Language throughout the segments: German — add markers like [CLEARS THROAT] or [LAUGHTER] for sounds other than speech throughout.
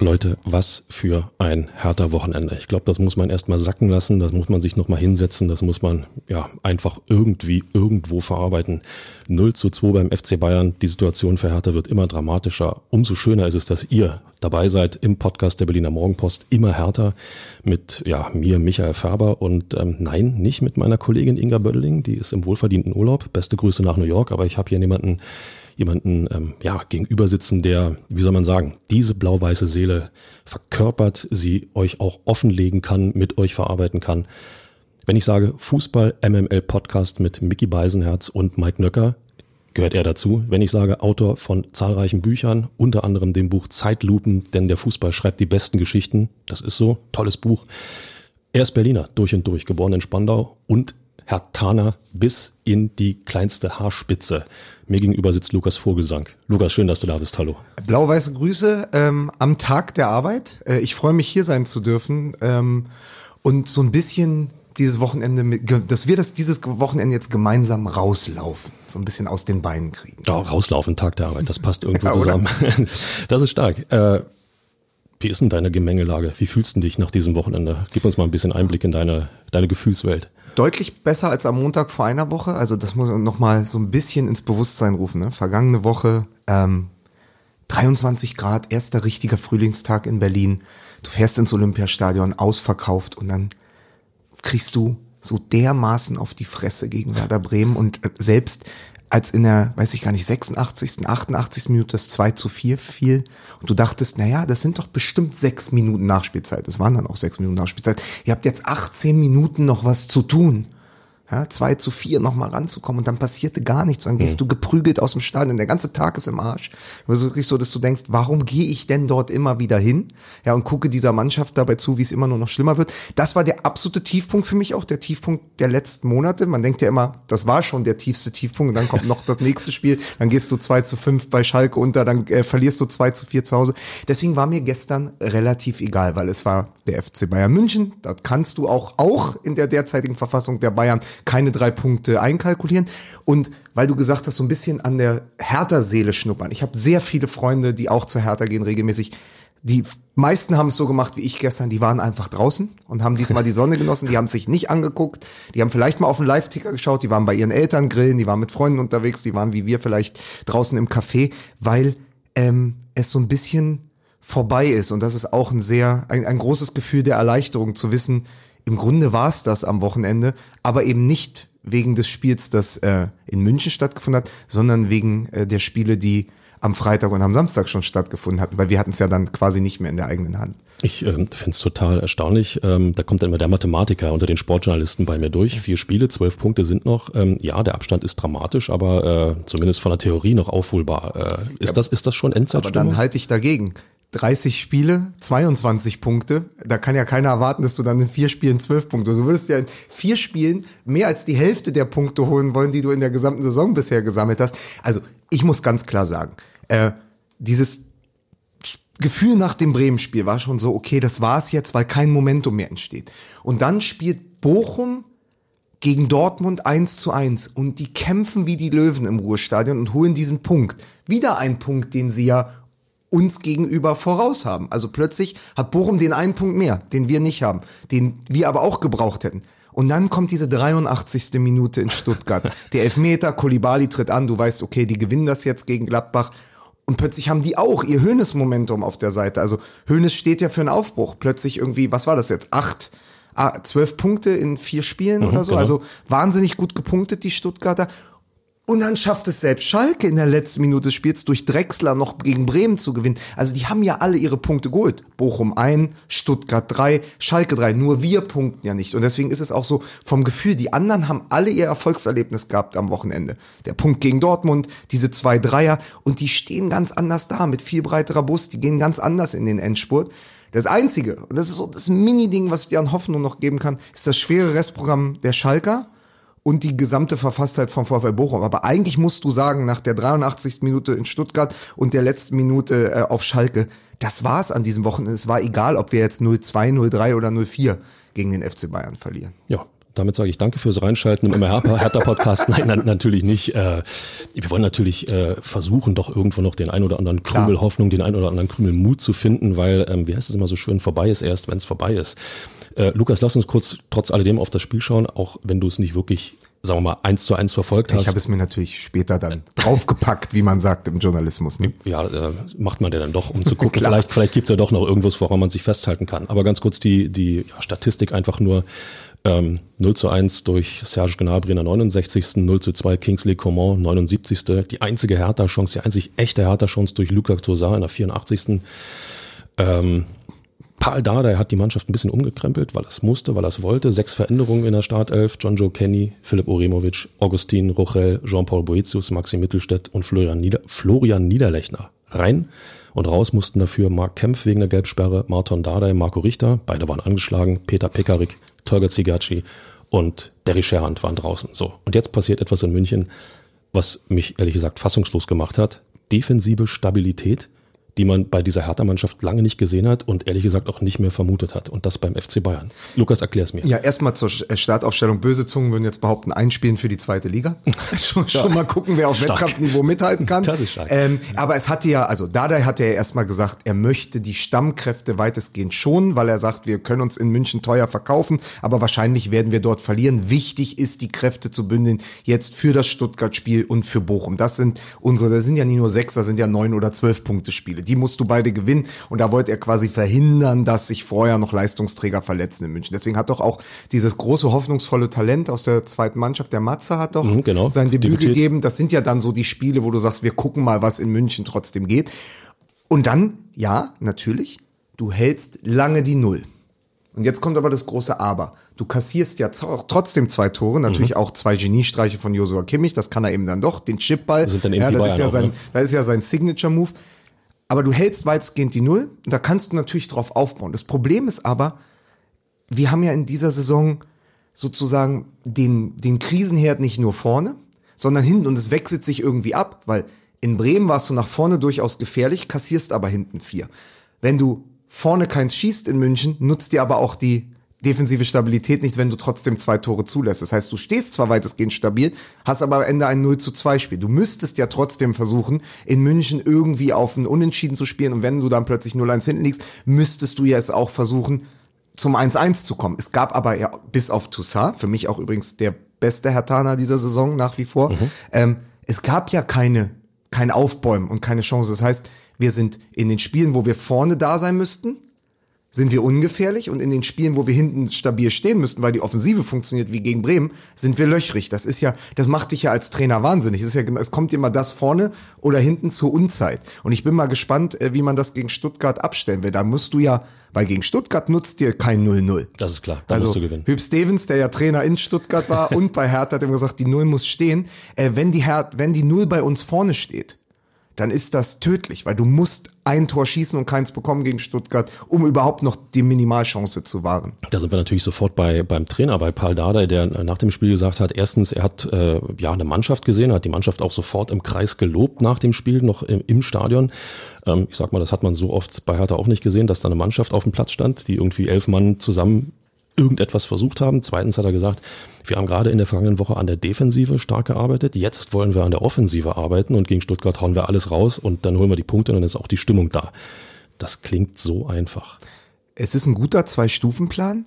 Leute, was für ein härter Wochenende. Ich glaube, das muss man erstmal sacken lassen, das muss man sich nochmal hinsetzen, das muss man ja einfach irgendwie irgendwo verarbeiten. 0 zu 2 beim FC Bayern, die Situation für Hertha wird immer dramatischer. Umso schöner ist es, dass ihr dabei seid im Podcast der Berliner Morgenpost, immer härter mit ja mir, Michael Färber und ähm, nein, nicht mit meiner Kollegin Inga Bödeling, die ist im wohlverdienten Urlaub. Beste Grüße nach New York, aber ich habe hier jemanden jemanden ähm, ja, gegenüber sitzen, der, wie soll man sagen, diese blau-weiße Seele verkörpert, sie euch auch offenlegen kann, mit euch verarbeiten kann. Wenn ich sage Fußball MML Podcast mit Mickey Beisenherz und Mike Nöcker, gehört er dazu. Wenn ich sage Autor von zahlreichen Büchern, unter anderem dem Buch Zeitlupen, denn der Fußball schreibt die besten Geschichten, das ist so, tolles Buch. Er ist Berliner, durch und durch, geboren in Spandau und Herr Tana bis in die kleinste Haarspitze. Mir gegenüber sitzt Lukas Vogelsang. Lukas, schön, dass du da bist. Hallo. Blau-weiße Grüße ähm, am Tag der Arbeit. Äh, ich freue mich, hier sein zu dürfen ähm, und so ein bisschen dieses Wochenende, mit, dass wir das dieses Wochenende jetzt gemeinsam rauslaufen, so ein bisschen aus den Beinen kriegen. Ja, rauslaufen, Tag der Arbeit, das passt irgendwo [LAUGHS] ja, zusammen. [LAUGHS] Das ist stark. Äh, wie ist denn deine Gemengelage? Wie fühlst du dich nach diesem Wochenende? Gib uns mal ein bisschen Einblick in deine, deine Gefühlswelt deutlich besser als am Montag vor einer Woche. Also das muss man nochmal so ein bisschen ins Bewusstsein rufen. Ne? Vergangene Woche ähm, 23 Grad, erster richtiger Frühlingstag in Berlin. Du fährst ins Olympiastadion, ausverkauft und dann kriegst du so dermaßen auf die Fresse gegen Werder Bremen und äh, selbst als in der, weiß ich gar nicht, 86., 88. Minute das 2 zu 4 fiel und du dachtest, naja, das sind doch bestimmt sechs Minuten Nachspielzeit. Das waren dann auch sechs Minuten Nachspielzeit. Ihr habt jetzt 18 Minuten noch was zu tun ja, zwei zu vier nochmal ranzukommen und dann passierte gar nichts. Dann gehst mhm. du geprügelt aus dem Stadion. Der ganze Tag ist im Arsch. Also wirklich so, dass du denkst, warum gehe ich denn dort immer wieder hin? Ja, und gucke dieser Mannschaft dabei zu, wie es immer nur noch schlimmer wird. Das war der absolute Tiefpunkt für mich auch, der Tiefpunkt der letzten Monate. Man denkt ja immer, das war schon der tiefste Tiefpunkt und dann kommt noch das nächste Spiel. Dann gehst du zwei zu fünf bei Schalke unter, dann äh, verlierst du zwei zu vier zu Hause. Deswegen war mir gestern relativ egal, weil es war der FC Bayern München. Da kannst du auch, auch in der derzeitigen Verfassung der Bayern keine drei Punkte einkalkulieren. Und weil du gesagt hast, so ein bisschen an der Hertha-Seele schnuppern. Ich habe sehr viele Freunde, die auch zur Hertha gehen regelmäßig. Die meisten haben es so gemacht wie ich gestern, die waren einfach draußen und haben diesmal die Sonne genossen, die haben sich nicht angeguckt, die haben vielleicht mal auf den Live-Ticker geschaut, die waren bei ihren Eltern grillen, die waren mit Freunden unterwegs, die waren wie wir vielleicht draußen im Café, weil ähm, es so ein bisschen vorbei ist. Und das ist auch ein sehr, ein, ein großes Gefühl der Erleichterung zu wissen, im Grunde war es das am Wochenende, aber eben nicht wegen des Spiels, das äh, in München stattgefunden hat, sondern wegen äh, der Spiele, die am Freitag und am Samstag schon stattgefunden hatten, weil wir hatten es ja dann quasi nicht mehr in der eigenen Hand. Ich äh, finde es total erstaunlich. Ähm, da kommt dann immer der Mathematiker unter den Sportjournalisten bei mir durch. Vier Spiele, zwölf Punkte sind noch. Ähm, ja, der Abstand ist dramatisch, aber äh, zumindest von der Theorie noch aufholbar. Äh, ist, ja, das, ist das schon Endzeitstimmung? Aber dann halte ich dagegen. 30 Spiele, 22 Punkte. Da kann ja keiner erwarten, dass du dann in vier Spielen 12 Punkte. Du würdest ja in vier Spielen mehr als die Hälfte der Punkte holen wollen, die du in der gesamten Saison bisher gesammelt hast. Also ich muss ganz klar sagen, äh, dieses Gefühl nach dem Bremen-Spiel war schon so, okay, das war's jetzt, weil kein Momentum mehr entsteht. Und dann spielt Bochum gegen Dortmund 1 zu 1 und die kämpfen wie die Löwen im Ruhestadion und holen diesen Punkt. Wieder ein Punkt, den sie ja uns gegenüber voraus haben. Also plötzlich hat Bochum den einen Punkt mehr, den wir nicht haben, den wir aber auch gebraucht hätten. Und dann kommt diese 83. Minute in Stuttgart. [LAUGHS] Der Elfmeter, Kolibali tritt an, du weißt, okay, die gewinnen das jetzt gegen Gladbach. Und plötzlich haben die auch ihr Hönes-Momentum auf der Seite. Also Hönes steht ja für einen Aufbruch. Plötzlich irgendwie, was war das jetzt? Acht, ah, zwölf Punkte in vier Spielen mhm, oder so. Genau. Also wahnsinnig gut gepunktet, die Stuttgarter. Und dann schafft es selbst Schalke in der letzten Minute des Spiels durch Drexler noch gegen Bremen zu gewinnen. Also die haben ja alle ihre Punkte geholt. Bochum ein, Stuttgart drei, Schalke drei. Nur wir punkten ja nicht. Und deswegen ist es auch so vom Gefühl, die anderen haben alle ihr Erfolgserlebnis gehabt am Wochenende. Der Punkt gegen Dortmund, diese zwei Dreier. Und die stehen ganz anders da mit viel breiterer Bus. Die gehen ganz anders in den Endspurt. Das Einzige, und das ist so das Mini-Ding, was ich dir an Hoffnung noch geben kann, ist das schwere Restprogramm der Schalker und die gesamte Verfasstheit vom VfL Bochum. Aber eigentlich musst du sagen, nach der 83. Minute in Stuttgart und der letzten Minute äh, auf Schalke, das war's an diesem Wochenende. Es war egal, ob wir jetzt 0-2, 0-3 oder 0-4 gegen den FC Bayern verlieren. Ja, damit sage ich danke fürs Reinschalten im immer härter Podcast. Nein, na, natürlich nicht. Äh, wir wollen natürlich äh, versuchen, doch irgendwo noch den ein oder anderen Krümel Klar. Hoffnung, den ein oder anderen Krümel Mut zu finden, weil, ähm, wie heißt es immer so schön, vorbei ist erst, wenn es vorbei ist. Äh, Lukas, lass uns kurz trotz alledem auf das Spiel schauen, auch wenn du es nicht wirklich sagen wir mal, eins zu eins verfolgt hast. Ich habe es mir natürlich später dann draufgepackt, wie man sagt im Journalismus. Ne? Ja, äh, macht man ja dann doch, um zu [LAUGHS] gucken. vielleicht vielleicht gibt's ja doch noch irgendwas, woran man sich festhalten kann. Aber ganz kurz die, die ja, Statistik einfach nur. Ähm, 0 zu 1 durch Serge Gnabry in der 69. 0 zu 2 Kingsley Coman 79. Die einzige Hertha-Chance, die einzig echte Hertha-Chance durch Luca Tosar in der 84. Ähm, Paul Dardai hat die Mannschaft ein bisschen umgekrempelt, weil er es musste, weil er es wollte. Sechs Veränderungen in der Startelf. John Joe Kenny, Philipp Oremovic, Augustin Rochel, Jean-Paul Boetius, Maxi Mittelstädt und Florian, Nieder Florian Niederlechner. Rein und raus mussten dafür Marc Kempf wegen der Gelbsperre, Marton Dardai, Marco Richter, beide waren angeschlagen, Peter Pekarik, Tolga Zigaci und Derry Scherhand waren draußen. So. Und jetzt passiert etwas in München, was mich ehrlich gesagt fassungslos gemacht hat. Defensive Stabilität die man bei dieser Hertha-Mannschaft lange nicht gesehen hat und ehrlich gesagt auch nicht mehr vermutet hat. Und das beim FC Bayern. Lukas, erklär's mir. Ja, erstmal zur äh, Startaufstellung. Böse Zungen würden jetzt behaupten, einspielen für die zweite Liga. [LAUGHS] [LAUGHS] schon, schon mal gucken, wer auf stark. Wettkampfniveau mithalten kann. Das ist stark. Ähm, aber es hatte ja, also Dardai hatte ja erstmal gesagt, er möchte die Stammkräfte weitestgehend schonen, weil er sagt, wir können uns in München teuer verkaufen, aber wahrscheinlich werden wir dort verlieren. Wichtig ist, die Kräfte zu bündeln, jetzt für das Stuttgart-Spiel und für Bochum. Das sind unsere, das sind ja nicht nur sechs, das sind ja neun oder zwölf Punkte Spiele die musst du beide gewinnen. Und da wollte er quasi verhindern, dass sich vorher noch Leistungsträger verletzen in München. Deswegen hat doch auch dieses große, hoffnungsvolle Talent aus der zweiten Mannschaft, der Matze, hat doch mhm, genau. sein Debüt Debütiert. gegeben. Das sind ja dann so die Spiele, wo du sagst, wir gucken mal, was in München trotzdem geht. Und dann, ja, natürlich, du hältst lange die Null. Und jetzt kommt aber das große Aber. Du kassierst ja trotzdem zwei Tore, natürlich mhm. auch zwei Geniestreiche von Josua Kimmich, das kann er eben dann doch, den Chipball. Das sind dann eben ja, das ist ja auch, sein, ne? das ist ja sein Signature-Move. Aber du hältst weitestgehend die Null und da kannst du natürlich drauf aufbauen. Das Problem ist aber, wir haben ja in dieser Saison sozusagen den, den Krisenherd nicht nur vorne, sondern hinten und es wechselt sich irgendwie ab, weil in Bremen warst du nach vorne durchaus gefährlich, kassierst aber hinten vier. Wenn du vorne keins schießt in München, nutzt dir aber auch die defensive Stabilität nicht, wenn du trotzdem zwei Tore zulässt. Das heißt, du stehst zwar weitestgehend stabil, hast aber am Ende ein 0 zu 2 Spiel. Du müsstest ja trotzdem versuchen, in München irgendwie auf ein Unentschieden zu spielen und wenn du dann plötzlich 0-1 hinten liegst, müsstest du ja es auch versuchen, zum 1-1 zu kommen. Es gab aber ja bis auf Toussaint, für mich auch übrigens der beste Hertaner dieser Saison nach wie vor, mhm. ähm, es gab ja keine, kein Aufbäumen und keine Chance. Das heißt, wir sind in den Spielen, wo wir vorne da sein müssten, sind wir ungefährlich und in den Spielen, wo wir hinten stabil stehen müssten, weil die Offensive funktioniert wie gegen Bremen, sind wir löchrig. Das ist ja, das macht dich ja als Trainer wahnsinnig. Es ist ja, es kommt immer das vorne oder hinten zur Unzeit. Und ich bin mal gespannt, äh, wie man das gegen Stuttgart abstellen will. Da musst du ja, weil gegen Stuttgart nutzt dir kein 0-0. Das ist klar, da also, musst du gewinnen. Hüb Stevens, der ja Trainer in Stuttgart war [LAUGHS] und bei Hertha hat immer gesagt, die Null muss stehen. Äh, wenn die Her wenn die Null bei uns vorne steht, dann ist das tödlich, weil du musst ein Tor schießen und keins bekommen gegen Stuttgart, um überhaupt noch die Minimalchance zu wahren. Da sind wir natürlich sofort bei beim Trainer, bei Paul Dardai, der nach dem Spiel gesagt hat, erstens, er hat äh, ja eine Mannschaft gesehen, hat die Mannschaft auch sofort im Kreis gelobt nach dem Spiel, noch im, im Stadion. Ähm, ich sag mal, das hat man so oft bei Hertha auch nicht gesehen, dass da eine Mannschaft auf dem Platz stand, die irgendwie elf Mann zusammen irgendetwas versucht haben. Zweitens hat er gesagt, wir haben gerade in der vergangenen Woche an der Defensive stark gearbeitet. Jetzt wollen wir an der Offensive arbeiten und gegen Stuttgart hauen wir alles raus und dann holen wir die Punkte und dann ist auch die Stimmung da. Das klingt so einfach. Es ist ein guter Zwei-Stufen-Plan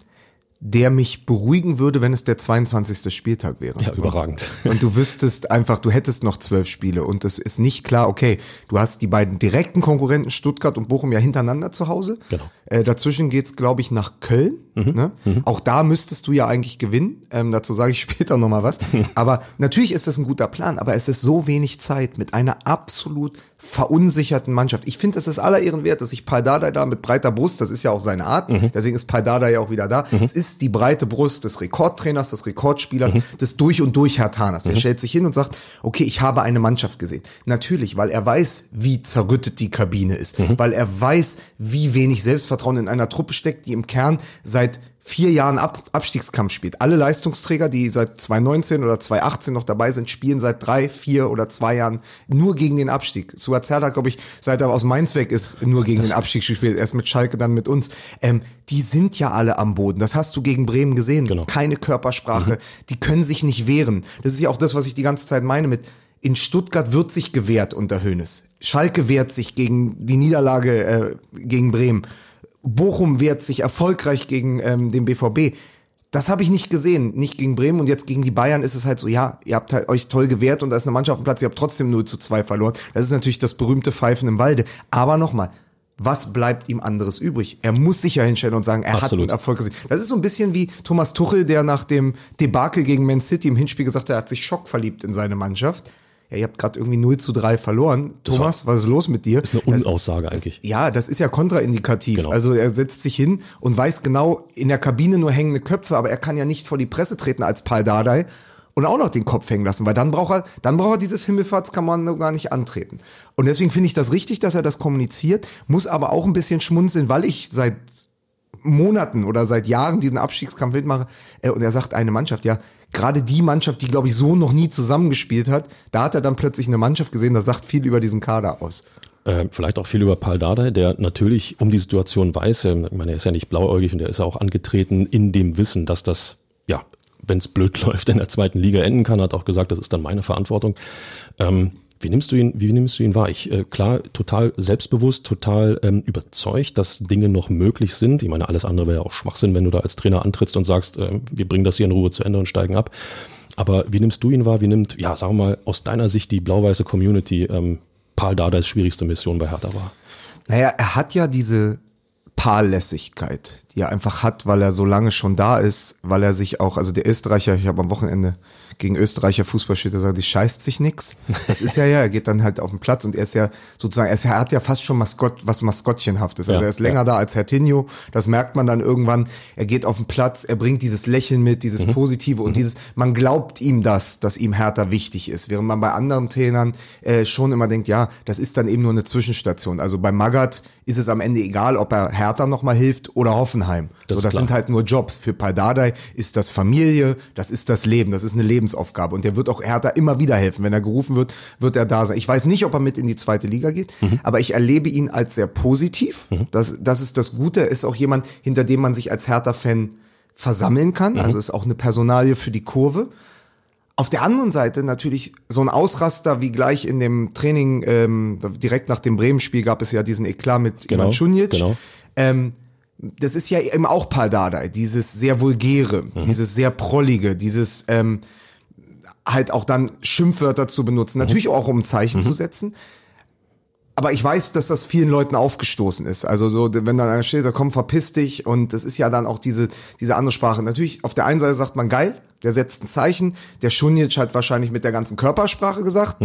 der mich beruhigen würde, wenn es der 22. Spieltag wäre. Ja, überragend. [LAUGHS] Und du wüsstest einfach, du hättest noch zwölf Spiele und es ist nicht klar, okay, du hast die beiden direkten Konkurrenten Stuttgart und Bochum ja hintereinander zu Hause. Genau. Äh, dazwischen geht's, glaube ich, nach Köln. Mhm. Ne? Mhm. Auch da müsstest du ja eigentlich gewinnen. Ähm, dazu sage ich [LAUGHS] später nochmal was. [LAUGHS] aber natürlich ist das ein guter Plan, aber es ist so wenig Zeit mit einer absolut verunsicherten Mannschaft. Ich finde, es ist aller Ehren wert, dass sich Paldada da mit breiter Brust, das ist ja auch seine Art, mhm. deswegen ist Paldada ja auch wieder da. Mhm. Es ist die breite Brust des Rekordtrainers, des Rekordspielers, mhm. des durch und durch Hertaners. Der mhm. stellt sich hin und sagt, okay, ich habe eine Mannschaft gesehen. Natürlich, weil er weiß, wie zerrüttet die Kabine ist, mhm. weil er weiß, wie wenig Selbstvertrauen in einer Truppe steckt, die im Kern seit vier Jahren Ab Abstiegskampf spielt. Alle Leistungsträger, die seit 2019 oder 2018 noch dabei sind, spielen seit drei, vier oder zwei Jahren nur gegen den Abstieg. Suazerda, glaube ich, seit er aus Mainz weg ist, nur gegen den Abstieg gespielt. Erst mit Schalke, dann mit uns. Ähm, die sind ja alle am Boden. Das hast du gegen Bremen gesehen. Genau. Keine Körpersprache. Die können sich nicht wehren. Das ist ja auch das, was ich die ganze Zeit meine mit in Stuttgart wird sich gewehrt unter Hönes. Schalke wehrt sich gegen die Niederlage äh, gegen Bremen. Bochum wehrt sich erfolgreich gegen ähm, den BVB. Das habe ich nicht gesehen, nicht gegen Bremen und jetzt gegen die Bayern ist es halt so, ja, ihr habt halt euch toll gewehrt und da ist eine Mannschaft auf dem Platz, ihr habt trotzdem 0 zu 2 verloren. Das ist natürlich das berühmte Pfeifen im Walde. Aber nochmal, was bleibt ihm anderes übrig? Er muss sich ja hinstellen und sagen, er hat Absolut. einen Erfolg gesehen. Das ist so ein bisschen wie Thomas Tuchel, der nach dem Debakel gegen Man City im Hinspiel gesagt hat, er hat sich schockverliebt in seine Mannschaft. Ja, ihr habt gerade irgendwie 0 zu 3 verloren. Thomas, was ist los mit dir? Das ist eine Unaussage eigentlich. Ja, das ist ja kontraindikativ. Genau. Also er setzt sich hin und weiß genau, in der Kabine nur hängende Köpfe, aber er kann ja nicht vor die Presse treten als Paul Dardai und auch noch den Kopf hängen lassen, weil dann braucht er, dann braucht er dieses Himmelfahrtskommando gar nicht antreten. Und deswegen finde ich das richtig, dass er das kommuniziert, muss aber auch ein bisschen schmunzeln, weil ich seit Monaten oder seit Jahren diesen Abstiegskampf mitmache äh, und er sagt eine Mannschaft, ja, gerade die Mannschaft, die glaube ich so noch nie zusammengespielt hat, da hat er dann plötzlich eine Mannschaft gesehen, das sagt viel über diesen Kader aus. Äh, vielleicht auch viel über Paul Dardai, der natürlich um die Situation weiß. ähm, Ich meine, er ist ja nicht blauäugig und er ist ja auch angetreten in dem Wissen, dass das, ja, wenn es blöd [LAUGHS] läuft, in der zweiten Liga enden kann, hat auch gesagt, das ist dann meine Verantwortung. Ähm, wie nimmst du ihn, wie nimmst du ihn wahr? Ich, äh, klar, total selbstbewusst, total ähm, überzeugt, dass Dinge noch möglich sind. Ich meine, alles andere wäre ja auch Schwachsinn, wenn du da als Trainer antrittst und sagst, äh, wir bringen das hier in Ruhe zu Ende und steigen ab. Aber wie nimmst du ihn wahr? Wie nimmt, ja, sagen wir mal, aus deiner Sicht die blau-weiße Community ähm, Paul Dardais schwierigste Mission bei Hertha war? Naja, er hat ja diese Paarlässigkeit, die er einfach hat, weil er so lange schon da ist, weil er sich auch, also der Österreicher, ich habe am Wochenende gegen Österreicher Fußball steht, der sagt, die scheißt sich nix. Das ist ja ja, er geht dann halt auf den Platz und er ist ja sozusagen, er, ist, er hat ja fast schon Maskott, was Maskottchenhaftes. Also Ja, er ist länger ja. da als Herr Tinho, das merkt man dann irgendwann. Er geht auf den Platz, er bringt dieses Lächeln mit, dieses Mhm. Positive und dieses, man glaubt ihm das, dass ihm Hertha wichtig ist, während man bei anderen Trainern äh, schon immer denkt, ja, das ist dann eben nur eine Zwischenstation. Also bei Magath ist es am Ende egal, ob er Hertha nochmal hilft oder Hoffenheim. Das so, das klar. sind halt nur Jobs. Für Paldadei ist das Familie, das ist das Leben, das ist eine Lebensaufgabe. Und der wird auch Hertha immer wieder helfen. Wenn er gerufen wird, wird er da sein. Ich weiß nicht, ob er mit in die zweite Liga geht, Mhm. aber ich erlebe ihn als sehr positiv. Das, das ist das Gute. Er ist auch jemand, hinter dem man sich als Hertha-Fan versammeln kann. Mhm. Also ist auch eine Personalie für die Kurve. Auf der anderen Seite natürlich so ein Ausraster wie gleich in dem Training, ähm, direkt nach dem Bremen-Spiel gab es ja diesen Eklat mit Genau, Ivan Šunjic. genau. Ähm, das ist ja eben auch Paldadei, dieses sehr vulgäre, Mhm. dieses sehr prollige, dieses ähm, halt auch dann Schimpfwörter zu benutzen, Mhm. natürlich auch um ein Zeichen zu setzen. Aber ich weiß, dass das vielen Leuten aufgestoßen ist. Also so, wenn dann einer steht, da komm, verpiss dich. Und das ist ja dann auch diese, diese andere Sprache. Natürlich, auf der einen Seite sagt man geil, der setzt ein Zeichen. Der Schunic hat wahrscheinlich mit der ganzen Körpersprache gesagt.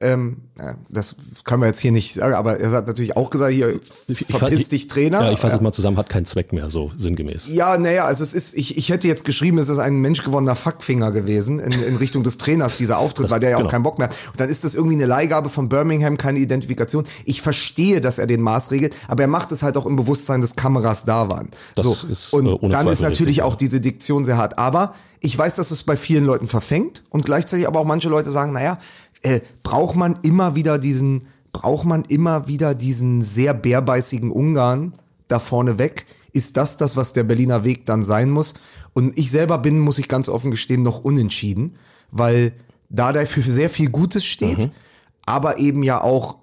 Ähm, das können wir jetzt hier nicht sagen, aber er hat natürlich auch gesagt, hier, verpiss ich- dich, Trainer. Ja, ich fasse es mal zusammen, hat keinen Zweck mehr, so sinngemäß. Ja, naja, also es ist, ich, ich hätte jetzt geschrieben, es ist ein menschgewonnener Fuckfinger gewesen in, in Richtung des Trainers, dieser Auftritt, weil der ja auch genau. keinen Bock mehr hat. Und dann ist das irgendwie eine Leihgabe von Birmingham, keine Identifikation. Ich verstehe, dass er den Maß regelt, aber er macht es halt auch im Bewusstsein, dass Kameras da waren. Das so. ist, Und äh, dann ist Zweifel natürlich richtig, auch diese Diktion sehr hart. Aber ich weiß, dass es bei vielen Leuten verfängt und gleichzeitig aber auch manche Leute sagen, naja, äh, braucht man immer wieder diesen, braucht man immer wieder diesen sehr bärbeißigen Ungarn da vorne weg? Ist das das, was der Berliner Weg dann sein muss? Und ich selber bin, muss ich ganz offen gestehen, noch unentschieden, weil da der für sehr viel Gutes steht, Mhm. aber eben ja auch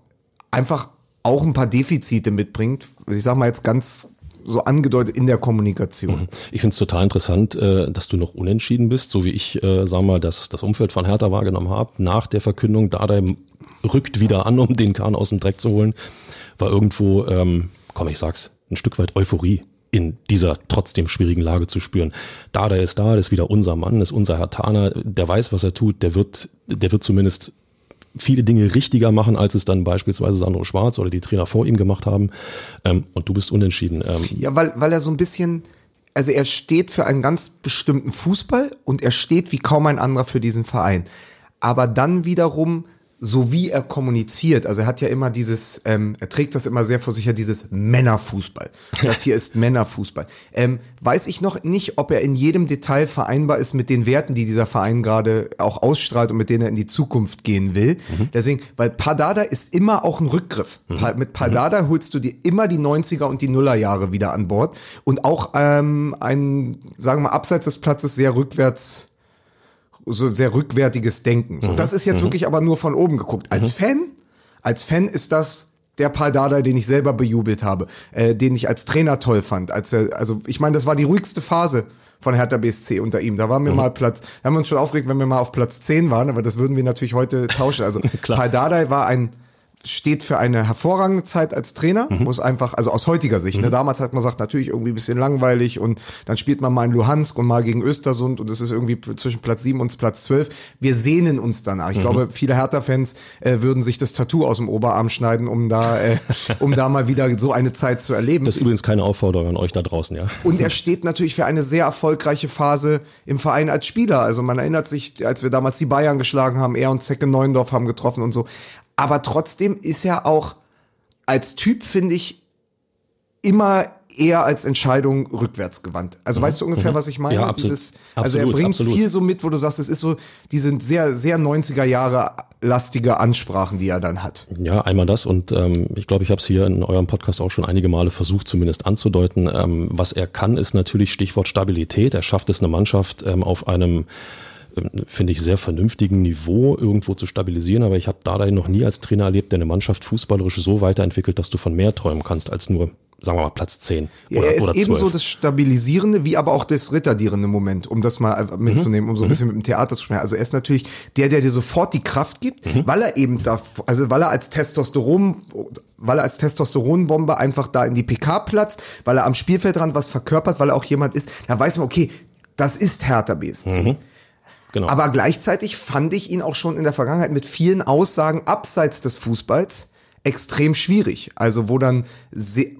einfach auch ein paar Defizite mitbringt. Ich sag mal jetzt ganz so angedeutet in der Kommunikation. Ich finde es total interessant, äh, dass du noch unentschieden bist, so wie ich, äh, sag mal, das, das Umfeld von Hertha wahrgenommen habe. Nach der Verkündung, Dardai rückt wieder an, um den Kahn aus dem Dreck zu holen, war irgendwo, ähm, komm, ich sag's, ein Stück weit Euphorie in dieser trotzdem schwierigen Lage zu spüren. Dardai ist da, das ist wieder unser Mann, ist unser Hertaner, der weiß, was er tut, der wird, der wird zumindest viele Dinge richtiger machen, als es dann beispielsweise Sandro Schwarz oder die Trainer vor ihm gemacht haben. Ähm, und du bist unentschieden. Ähm, Ja, weil, weil er so ein bisschen, also er steht für einen ganz bestimmten Fußball und er steht wie kaum ein anderer für diesen Verein. Aber dann wiederum so wie er kommuniziert, also er hat ja immer dieses, ähm, er trägt das immer sehr vor sich, ja dieses Männerfußball. Das hier ist Männerfußball. Ähm, weiß ich noch nicht, ob er in jedem Detail vereinbar ist mit den Werten, die dieser Verein gerade auch ausstrahlt und mit denen er in die Zukunft gehen will. Mhm. Deswegen, weil Pardada ist immer auch ein Rückgriff. Mhm. Mit mhm. holst du dir immer die 90er und die Nullerjahre wieder an Bord und auch ähm, ein, sagen wir mal, abseits des Platzes sehr rückwärts so sehr rückwärtiges Denken. So, mhm. das ist jetzt mhm. wirklich aber nur von oben geguckt. Als mhm. Fan, als Fan ist das der Paul Dardai, den ich selber bejubelt habe, äh, den ich als Trainer toll fand. Als er, also ich meine, das war die ruhigste Phase von Hertha BSC unter ihm. Da waren wir mhm. mal Platz, da haben wir uns schon aufgeregt, wenn wir mal auf Platz 10 waren, aber das würden wir natürlich heute tauschen. Also [LAUGHS] Paul Dardai war ein steht für eine hervorragende Zeit als Trainer, mhm. wo es einfach, also aus heutiger Sicht, ne, mhm. ne, damals hat man gesagt, natürlich irgendwie ein bisschen langweilig und dann spielt man mal in Luhansk und mal gegen Östersund und es ist irgendwie zwischen Platz 7 und Platz 12. Wir sehnen uns danach. Ich mhm. glaube, viele Hertha-Fans äh, würden sich das Tattoo aus dem Oberarm schneiden, um da, äh, [LAUGHS] um da mal wieder so eine Zeit zu erleben. Das ist übrigens keine Aufforderung an euch da draußen, ja. Und er [LAUGHS] steht natürlich für eine sehr erfolgreiche Phase im Verein als Spieler. Also man erinnert sich, als wir damals die Bayern geschlagen haben, er und Zecke Neuendorf haben getroffen und so. Aber trotzdem ist er auch als Typ, finde ich, immer eher als Entscheidung rückwärts gewandt. Also mhm. weißt du ungefähr, mhm. was ich meine? Ja, absolut. Dieses, also er bringt absolut. viel so mit, wo du sagst, es ist so, die sind sehr, sehr 90er Jahre lastige Ansprachen, die er dann hat. Ja, einmal das und ähm, ich glaube, ich habe es hier in eurem Podcast auch schon einige Male versucht, zumindest anzudeuten. Ähm, was er kann, ist natürlich Stichwort Stabilität. Er schafft es, eine Mannschaft ähm, auf einem finde ich, sehr vernünftigen Niveau irgendwo zu stabilisieren. Aber ich habe Dardai noch nie als Trainer erlebt, der eine Mannschaft fußballerisch so weiterentwickelt, dass du von mehr träumen kannst als nur sagen wir mal Platz 10 oder, er ist oder 12. ebenso das stabilisierende wie aber auch das ritterdierende Moment, um das mal mitzunehmen, um so ein mhm. bisschen mit dem Theater zu sprechen. Also er ist natürlich der, der dir sofort die Kraft gibt, mhm. weil er eben da, also weil er als Testosteron, weil er als Testosteronbombe einfach da in die PK platzt, weil er am Spielfeldrand was verkörpert, weil er auch jemand ist, da weiß man, okay, das ist Hertha BSC. Mhm. Genau. Aber gleichzeitig fand ich ihn auch schon in der Vergangenheit mit vielen Aussagen abseits des Fußballs extrem schwierig. Also wo dann,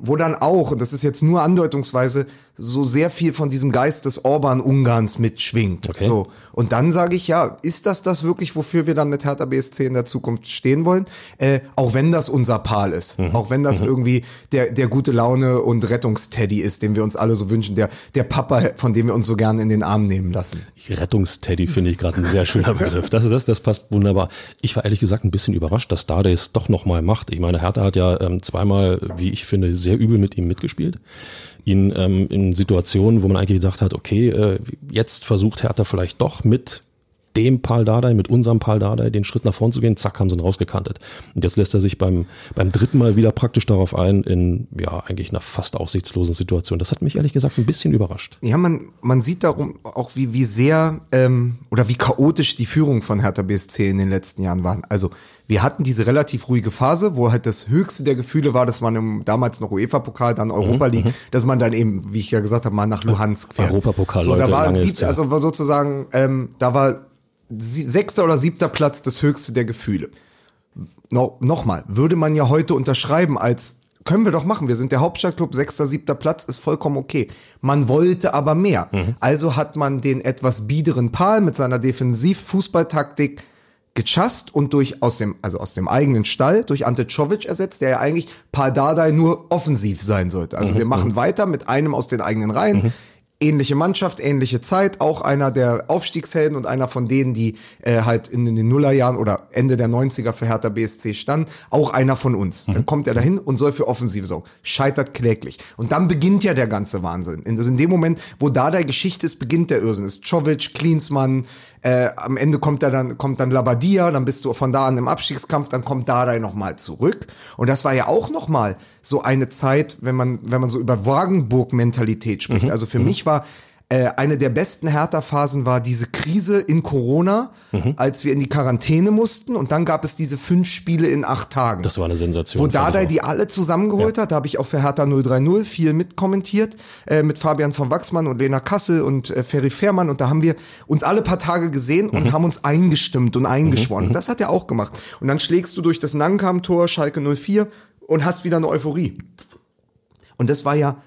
wo dann auch, und das ist jetzt nur andeutungsweise, so sehr viel von diesem Geist des Orban-Ungarns mitschwingt. Okay. So. Und dann sage ich, ja, ist das das wirklich, wofür wir dann mit Hertha BSC in der Zukunft stehen wollen? Äh, auch wenn das unser Pal ist. Mhm. Auch wenn das mhm. irgendwie der, der gute Laune und Rettungsteddy ist, den wir uns alle so wünschen. Der, der Papa, von dem wir uns so gerne in den Arm nehmen lassen. Rettungsteddy finde ich gerade ein sehr schöner Begriff. Das, das, das passt wunderbar. Ich war ehrlich gesagt ein bisschen überrascht, dass Dade es doch nochmal macht. Ich meine, Hertha hat ja ähm, zweimal, wie ich finde, sehr übel mit ihm mitgespielt ihn ähm, in Situationen, wo man eigentlich gedacht hat, okay, äh, jetzt versucht Hertha vielleicht doch mit dem Paul Dardai, mit unserem Paul Dardai den Schritt nach vorn zu gehen, zack, haben sie ihn rausgekantet. Und jetzt lässt er sich beim, beim dritten Mal wieder praktisch darauf ein, in, ja, eigentlich einer fast aussichtslosen Situation. Das hat mich ehrlich gesagt ein bisschen überrascht. Ja, man, man sieht darum auch, wie, wie sehr, ähm, oder wie chaotisch die Führung von Hertha BSC in den letzten Jahren war. Also, wir hatten diese relativ ruhige Phase, wo halt das höchste der Gefühle war, dass man im damals noch UEFA-Pokal, dann Europa mhm, League, mhm, dass man dann eben, wie ich ja gesagt habe, mal nach Luhansk fährt. Europapokal, so, da war sieb, also war sozusagen, ähm, da war sechster oder siebter Platz das höchste der Gefühle. No, Nochmal, würde man ja heute unterschreiben als können wir doch machen. Wir sind der Hauptstadtclub, sechster, siebter Platz ist vollkommen okay. Man wollte aber mehr. Mhm. Also hat man den etwas biederen Pal mit seiner Defensiv-Fußballtaktik gechast und durch aus dem, also aus dem eigenen Stall durch Ante Czovic ersetzt, der ja eigentlich Paul Dardai nur offensiv sein sollte. Also mhm. wir machen mhm. weiter mit einem aus den eigenen Reihen. Mhm ähnliche Mannschaft, ähnliche Zeit, auch einer der Aufstiegshelden und einer von denen, die äh, halt in, in den Nullerjahren oder Ende der 90er für Hertha BSC stand, auch einer von uns. Mhm. Dann kommt er dahin und soll für Offensive sorgen. Scheitert kläglich. Und dann beginnt ja der ganze Wahnsinn. In, in dem Moment, wo da der Geschichte ist, beginnt der Irrsinn. Ist Czovic, Klinsmann, äh, am Ende kommt er dann, kommt dann Labadia, dann bist du von da an im Abstiegskampf, dann kommt Dardai nochmal zurück. Und das war ja auch nochmal so eine Zeit, wenn man, wenn man so über Wagenburg-Mentalität spricht. Mhm. Also für mhm. mich war äh, eine der besten Hertha-Phasen war diese Krise in Corona, mhm. als wir in die Quarantäne mussten und dann gab es diese fünf Spiele in acht Tagen. Das war eine Sensation. Wo Dardai die alle zusammengeholt ja. hat, da habe ich auch für Hertha 030 viel mitkommentiert, äh, mit Fabian von Wachsmann und Lena Kassel und äh, Ferry Fährmann und da haben wir uns alle paar Tage gesehen und mhm. haben uns eingestimmt und eingeschworen. Mhm. Das hat er auch gemacht. Und dann schlägst du durch das Nankam-Tor Schalke 04 und hast wieder eine Euphorie. Und das war ja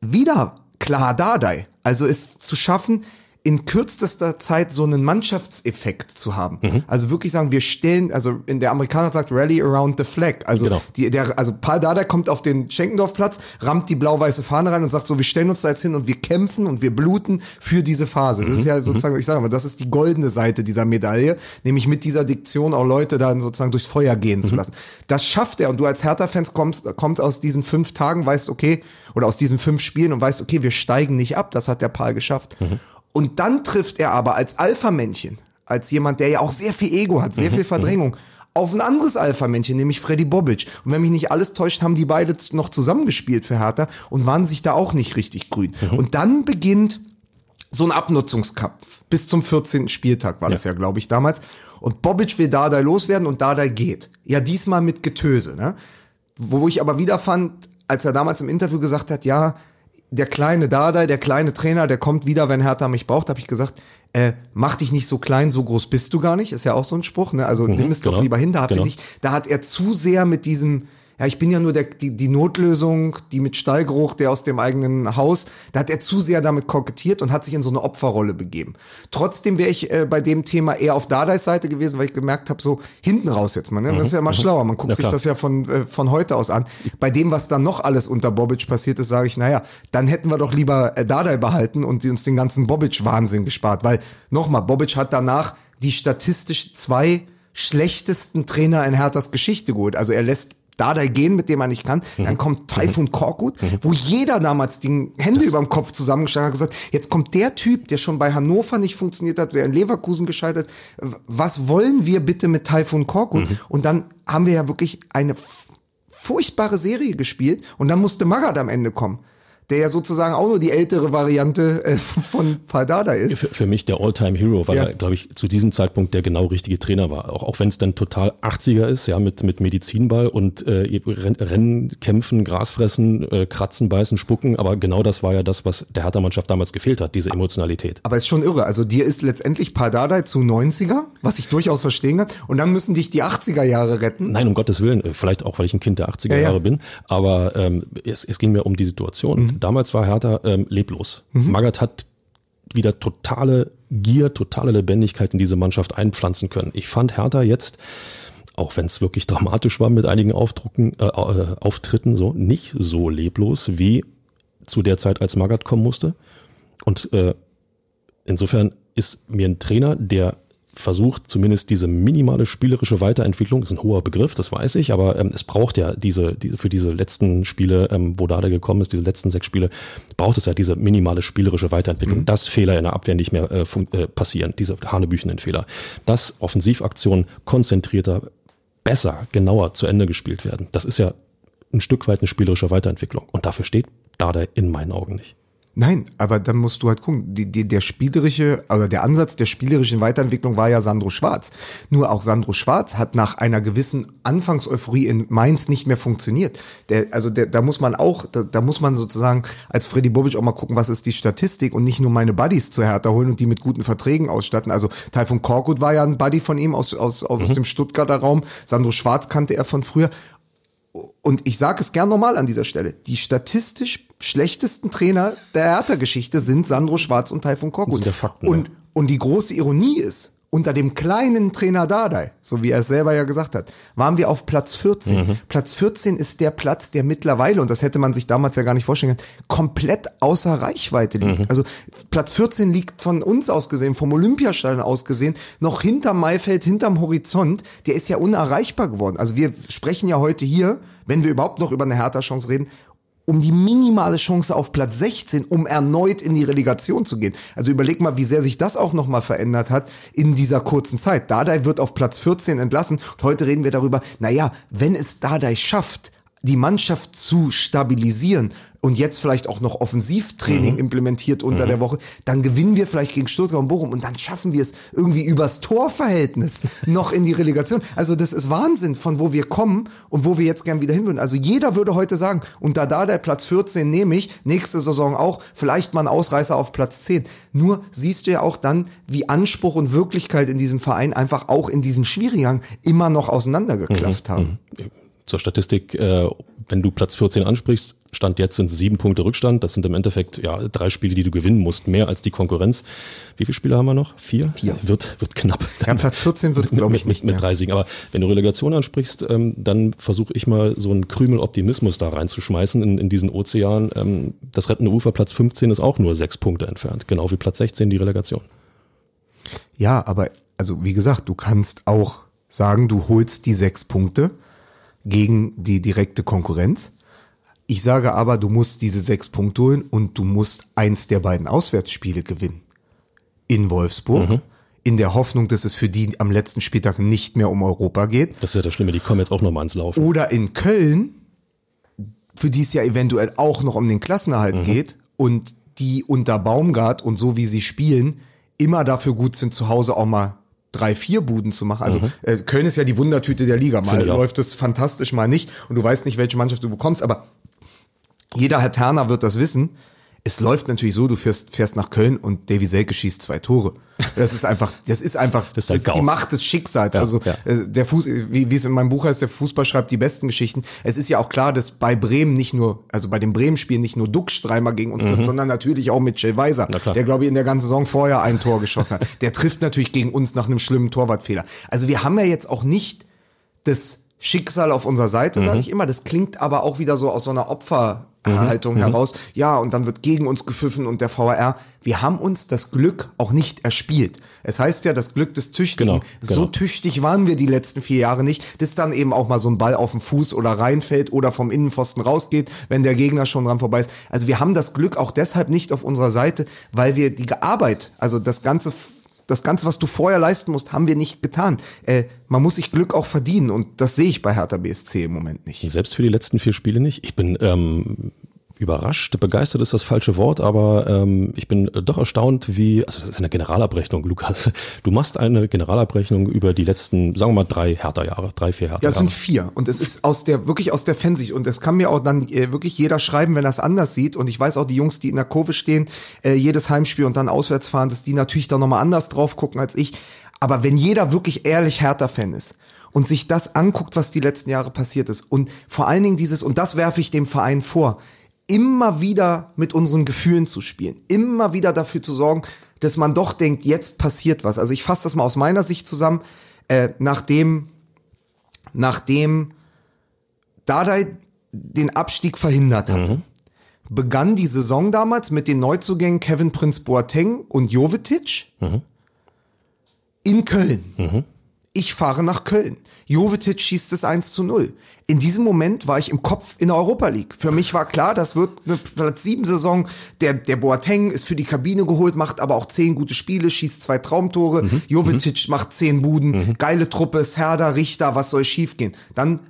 wieder klar Dardai. Also es zu schaffen, in kürzester Zeit so einen Mannschaftseffekt zu haben. Mhm. Also wirklich sagen, wir stellen, also in der Amerikaner sagt Rally around the flag. Also Genau. die, der, also Paul Dada kommt auf den Schenkendorfplatz, rammt die blau-weiße Fahne rein und sagt so, wir stellen uns da jetzt hin und wir kämpfen und wir bluten für diese Phase. Das ist Mhm. ja sozusagen, ich sage mal, das ist die goldene Seite dieser Medaille, nämlich mit dieser Diktion auch Leute dann sozusagen durchs Feuer gehen Mhm. zu lassen. Das schafft er und du als Hertha-Fans kommst, kommst aus diesen fünf Tagen, weißt, okay, oder aus diesen fünf Spielen und weißt, okay, wir steigen nicht ab, das hat der Paul geschafft. Und dann trifft er aber als Alpha-Männchen, als jemand, der ja auch sehr viel Ego hat, sehr viel Verdrängung, auf ein anderes Alpha-Männchen, nämlich Freddy Bobic. Und wenn mich nicht alles täuscht, haben die beide noch zusammengespielt für Hertha und waren sich da auch nicht richtig grün. Und dann beginnt so ein Abnutzungskampf. Bis zum 14. Spieltag war das ja, glaube ich, damals. Und Bobic will Dardai loswerden und Dardai geht. Ja, diesmal mit Getöse, ne? Wo ich aber wieder fand, als er damals im Interview gesagt hat, ja, der kleine Dardai, der kleine Trainer, der kommt wieder, wenn Hertha mich braucht, habe ich gesagt, äh, mach dich nicht so klein, so groß bist du gar nicht, ist ja auch so ein Spruch, ne? Also nimm es genau, doch lieber hin, da genau. ich, da hat er zu sehr mit diesem, ja, ich bin ja nur der, die, die Notlösung, die mit Stallgeruch, der aus dem eigenen Haus, da hat er zu sehr damit kokettiert und hat sich in so eine Opferrolle begeben. Trotzdem wäre ich äh, bei dem Thema eher auf Dardais Seite gewesen, weil ich gemerkt habe, so hinten raus jetzt mal, ne? das ist ja immer schlauer, man guckt Mhm. Ja, sich das ja von, äh, von heute aus an. Bei dem, was dann noch alles unter Bobic passiert ist, sage ich, naja, dann hätten wir doch lieber äh, Dardai behalten und uns den ganzen Bobic-Wahnsinn gespart, weil nochmal, Bobic hat danach die statistisch zwei schlechtesten Trainer in Herthas Geschichte geholt. Also er lässt Dardai gehen, mit dem er nicht kann. Dann kommt Taifun Korkut, wo jeder damals die Hände über dem Kopf zusammengeschlagen hat und gesagt, jetzt kommt der Typ, der schon bei Hannover nicht funktioniert hat, der in Leverkusen gescheitert ist. Was wollen wir bitte mit Taifun Korkut? Und dann haben wir ja wirklich eine furchtbare Serie gespielt und dann musste Magath am Ende kommen. Der ja sozusagen auch nur die ältere Variante äh, von Paldada ist. Für, für mich der All-Time-Hero, weil Ja. er, glaube ich, zu diesem Zeitpunkt der genau richtige Trainer war. Auch, auch wenn es dann total 80er ist, ja, mit, mit Medizinball und äh, Renn, Rennen, Kämpfen, Gras fressen, äh, Kratzen, Beißen, Spucken. Aber genau das war ja das, was der Hertha-Mannschaft damals gefehlt hat, diese Emotionalität. Aber ist schon irre. Also dir ist letztendlich Pardadei zu 90er, was ich durchaus verstehen kann. Und dann müssen dich die 80er Jahre retten. Nein, um Gottes Willen, äh, vielleicht auch, weil ich ein Kind der 80er Ja, ja. Jahre bin, aber ähm, es, es ging mir um die Situation. Damals war Hertha ähm, leblos. Magath hat wieder totale Gier, totale Lebendigkeit in diese Mannschaft einpflanzen können. Ich fand Hertha jetzt, auch wenn es wirklich [LAUGHS] dramatisch war mit einigen Aufdrucken, äh, äh, Auftritten, so nicht so leblos wie zu der Zeit, als Magath kommen musste. Und äh, insofern ist mir ein Trainer, der versucht, zumindest diese minimale spielerische Weiterentwicklung, ist ein hoher Begriff, das weiß ich, aber ähm, es braucht ja diese, diese für diese letzten Spiele, ähm, wo Dada gekommen ist, diese letzten sechs Spiele, braucht es ja diese minimale spielerische Weiterentwicklung, dass Fehler in der Abwehr nicht mehr äh, äh, passieren, diese hanebüchenden Fehler, dass Offensivaktionen konzentrierter, besser, genauer zu Ende gespielt werden. Das ist ja ein Stück weit eine spielerische Weiterentwicklung und dafür steht Dada in meinen Augen nicht. Nein, aber dann musst du halt gucken, die, die, der spielerische, also der Ansatz der spielerischen Weiterentwicklung war ja Sandro Schwarz. Nur auch Sandro Schwarz hat nach einer gewissen Anfangseuphorie in Mainz nicht mehr funktioniert. Der, also der, da muss man auch, da, da muss man sozusagen als Freddy Bobic auch mal gucken, was ist die Statistik und nicht nur meine Buddies zu Hertha holen und die mit guten Verträgen ausstatten. Also Taifun Korkut war ja ein Buddy von ihm aus, aus, aus dem Stuttgarter Raum. Sandro Schwarz kannte er von früher und ich sage es gern nochmal an dieser Stelle, die statistisch schlechtesten Trainer der Hertha-Geschichte sind Sandro Schwarz und Taifun Korkut. und, ja. und die große Ironie ist, unter dem kleinen Trainer Dardai, so wie er es selber ja gesagt hat, waren wir auf Platz 14. Mhm. Platz 14 ist der Platz, der mittlerweile, und das hätte man sich damals ja gar nicht vorstellen können, komplett außer Reichweite liegt. Mhm. Also Platz 14 liegt von uns aus gesehen, vom Olympiastadion aus gesehen, noch hinterm Maifeld, hinterm Horizont. Der ist ja unerreichbar geworden. Also wir sprechen ja heute hier, wenn wir überhaupt noch über eine Hertha-Chance reden, um die minimale Chance auf Platz 16, um erneut in die Relegation zu gehen. Also überleg mal, wie sehr sich das auch nochmal verändert hat in dieser kurzen Zeit. Dardai wird auf Platz 14 entlassen und heute reden wir darüber, naja, wenn es Dardai schafft, die Mannschaft zu stabilisieren und jetzt vielleicht auch noch Offensivtraining implementiert unter der Woche, dann gewinnen wir vielleicht gegen Stuttgart und Bochum und dann schaffen wir es irgendwie übers Torverhältnis [LAUGHS] noch in die Relegation. Also das ist Wahnsinn, von wo wir kommen und wo wir jetzt gern wieder hin würden. Also jeder würde heute sagen, unter da der Platz 14 nehme ich, nächste Saison auch, vielleicht mal ein Ausreißer auf Platz 10. Nur siehst du ja auch dann, wie Anspruch und Wirklichkeit in diesem Verein einfach auch in diesen schwierigen Jahren immer noch auseinandergeklafft haben. Zur Statistik, äh, wenn du Platz 14 ansprichst, Stand jetzt sind sieben Punkte Rückstand. Das sind im Endeffekt ja drei Spiele, die du gewinnen musst, mehr als die Konkurrenz. Wie viele Spiele haben wir noch? Vier? Vier. Wird, wird knapp. Ja, Platz 14 wird es, glaube ich, nicht mit, mit drei Siegen. Aber wenn du Relegation ansprichst, ähm, dann versuche ich mal so einen Krümel Optimismus da reinzuschmeißen in, in diesen Ozean. Ähm, das rettende Ufer Platz 15 ist auch nur sechs Punkte entfernt. Genau wie Platz 16 die Relegation. Ja, aber also wie gesagt, du kannst auch sagen, du holst die sechs Punkte gegen die direkte Konkurrenz. Ich sage aber, du musst diese sechs Punkte holen und du musst eins der beiden Auswärtsspiele gewinnen. In Wolfsburg. In der Hoffnung, dass es für die am letzten Spieltag nicht mehr um Europa geht. Das ist ja das Schlimme, die kommen jetzt auch nochmal ins Laufen. Oder in Köln, für die es ja eventuell auch noch um den Klassenerhalt geht und die unter Baumgart und so wie sie spielen, immer dafür gut sind, zu Hause auch mal drei, vier Buden zu machen. Also äh, Köln ist ja die Wundertüte der Liga. Mal läuft es fantastisch, mal nicht. Und du weißt nicht, welche Mannschaft du bekommst. Aber jeder Herr Terner wird das wissen. Es läuft natürlich so, du fährst, fährst nach Köln und Davy Selke schießt zwei Tore. Das ist einfach, das ist einfach, das ist der ist die. Macht des Schicksals. Ja, also ja. äh, der Fuß, wie, wie es in meinem Buch heißt, der Fußball schreibt die besten Geschichten. Es ist ja auch klar, dass bei Bremen nicht nur, also bei dem Bremen-Spiel nicht nur Duxch dreimal gegen uns trifft, sondern natürlich auch mit Jay Weiser, Mhm. Der glaube ich in der ganzen Saison vorher ein Tor geschossen hat. Der trifft natürlich gegen uns nach einem schlimmen Torwartfehler. Also wir haben ja jetzt auch nicht das Schicksal auf unserer Seite, sage ich immer. Das klingt aber auch wieder so aus so einer Opferhaltung heraus. Ja, und dann wird gegen uns gepfiffen und der VAR. Wir haben uns das Glück auch nicht erspielt. Es heißt ja, das Glück des Tüchtigen. Genau, So genau. tüchtig waren wir die letzten vier Jahre nicht, dass dann eben auch mal so ein Ball auf den Fuß oder reinfällt oder vom Innenpfosten rausgeht, wenn der Gegner schon dran vorbei ist. Also wir haben das Glück auch deshalb nicht auf unserer Seite, weil wir die Arbeit, also das ganze das Ganze, was du vorher leisten musst, haben wir nicht getan. Äh, man muss sich Glück auch verdienen und das sehe ich bei Hertha BSC im Moment nicht. Selbst für die letzten vier Spiele nicht. Ich bin ähm, überrascht, begeistert ist das falsche Wort, aber ähm, ich bin doch erstaunt, wie, also das ist eine Generalabrechnung, [LAUGHS] Lukas. Du machst eine Generalabrechnung über die letzten, sagen wir mal, drei Hertha-Jahre, drei, vier Ja, es Hertha-Jahre. sind vier und es ist aus der wirklich aus der Fansicht und das kann mir auch dann äh, wirklich jeder schreiben, wenn er es anders sieht und ich weiß auch die Jungs, die in der Kurve stehen, äh, jedes Heimspiel und dann auswärts fahren, dass die natürlich da nochmal anders drauf gucken als ich. Aber wenn jeder wirklich ehrlich Hertha-Fan ist und sich das anguckt, was die letzten Jahre passiert ist und vor allen Dingen dieses und das werfe ich dem Verein vor, immer wieder mit unseren Gefühlen zu spielen, immer wieder dafür zu sorgen, dass man doch denkt, jetzt passiert was. Also ich fasse das mal aus meiner Sicht zusammen, äh, nachdem nachdem Dardai den Abstieg verhindert hatte, begann die Saison damals mit den Neuzugängen Kevin Prince Boateng und Jovetic in Köln. Ich fahre nach Köln. Jovetic schießt es 1 zu 0. In diesem Moment war ich im Kopf in der Europa League. Für mich war klar, das wird eine Platz 7 Saison. Der, der Boateng ist für die Kabine geholt, macht aber auch 10 gute Spiele, schießt zwei Traumtore. Jovetic macht 10 Buden. Geile Truppe, Serda, Richter, was soll schiefgehen? Dann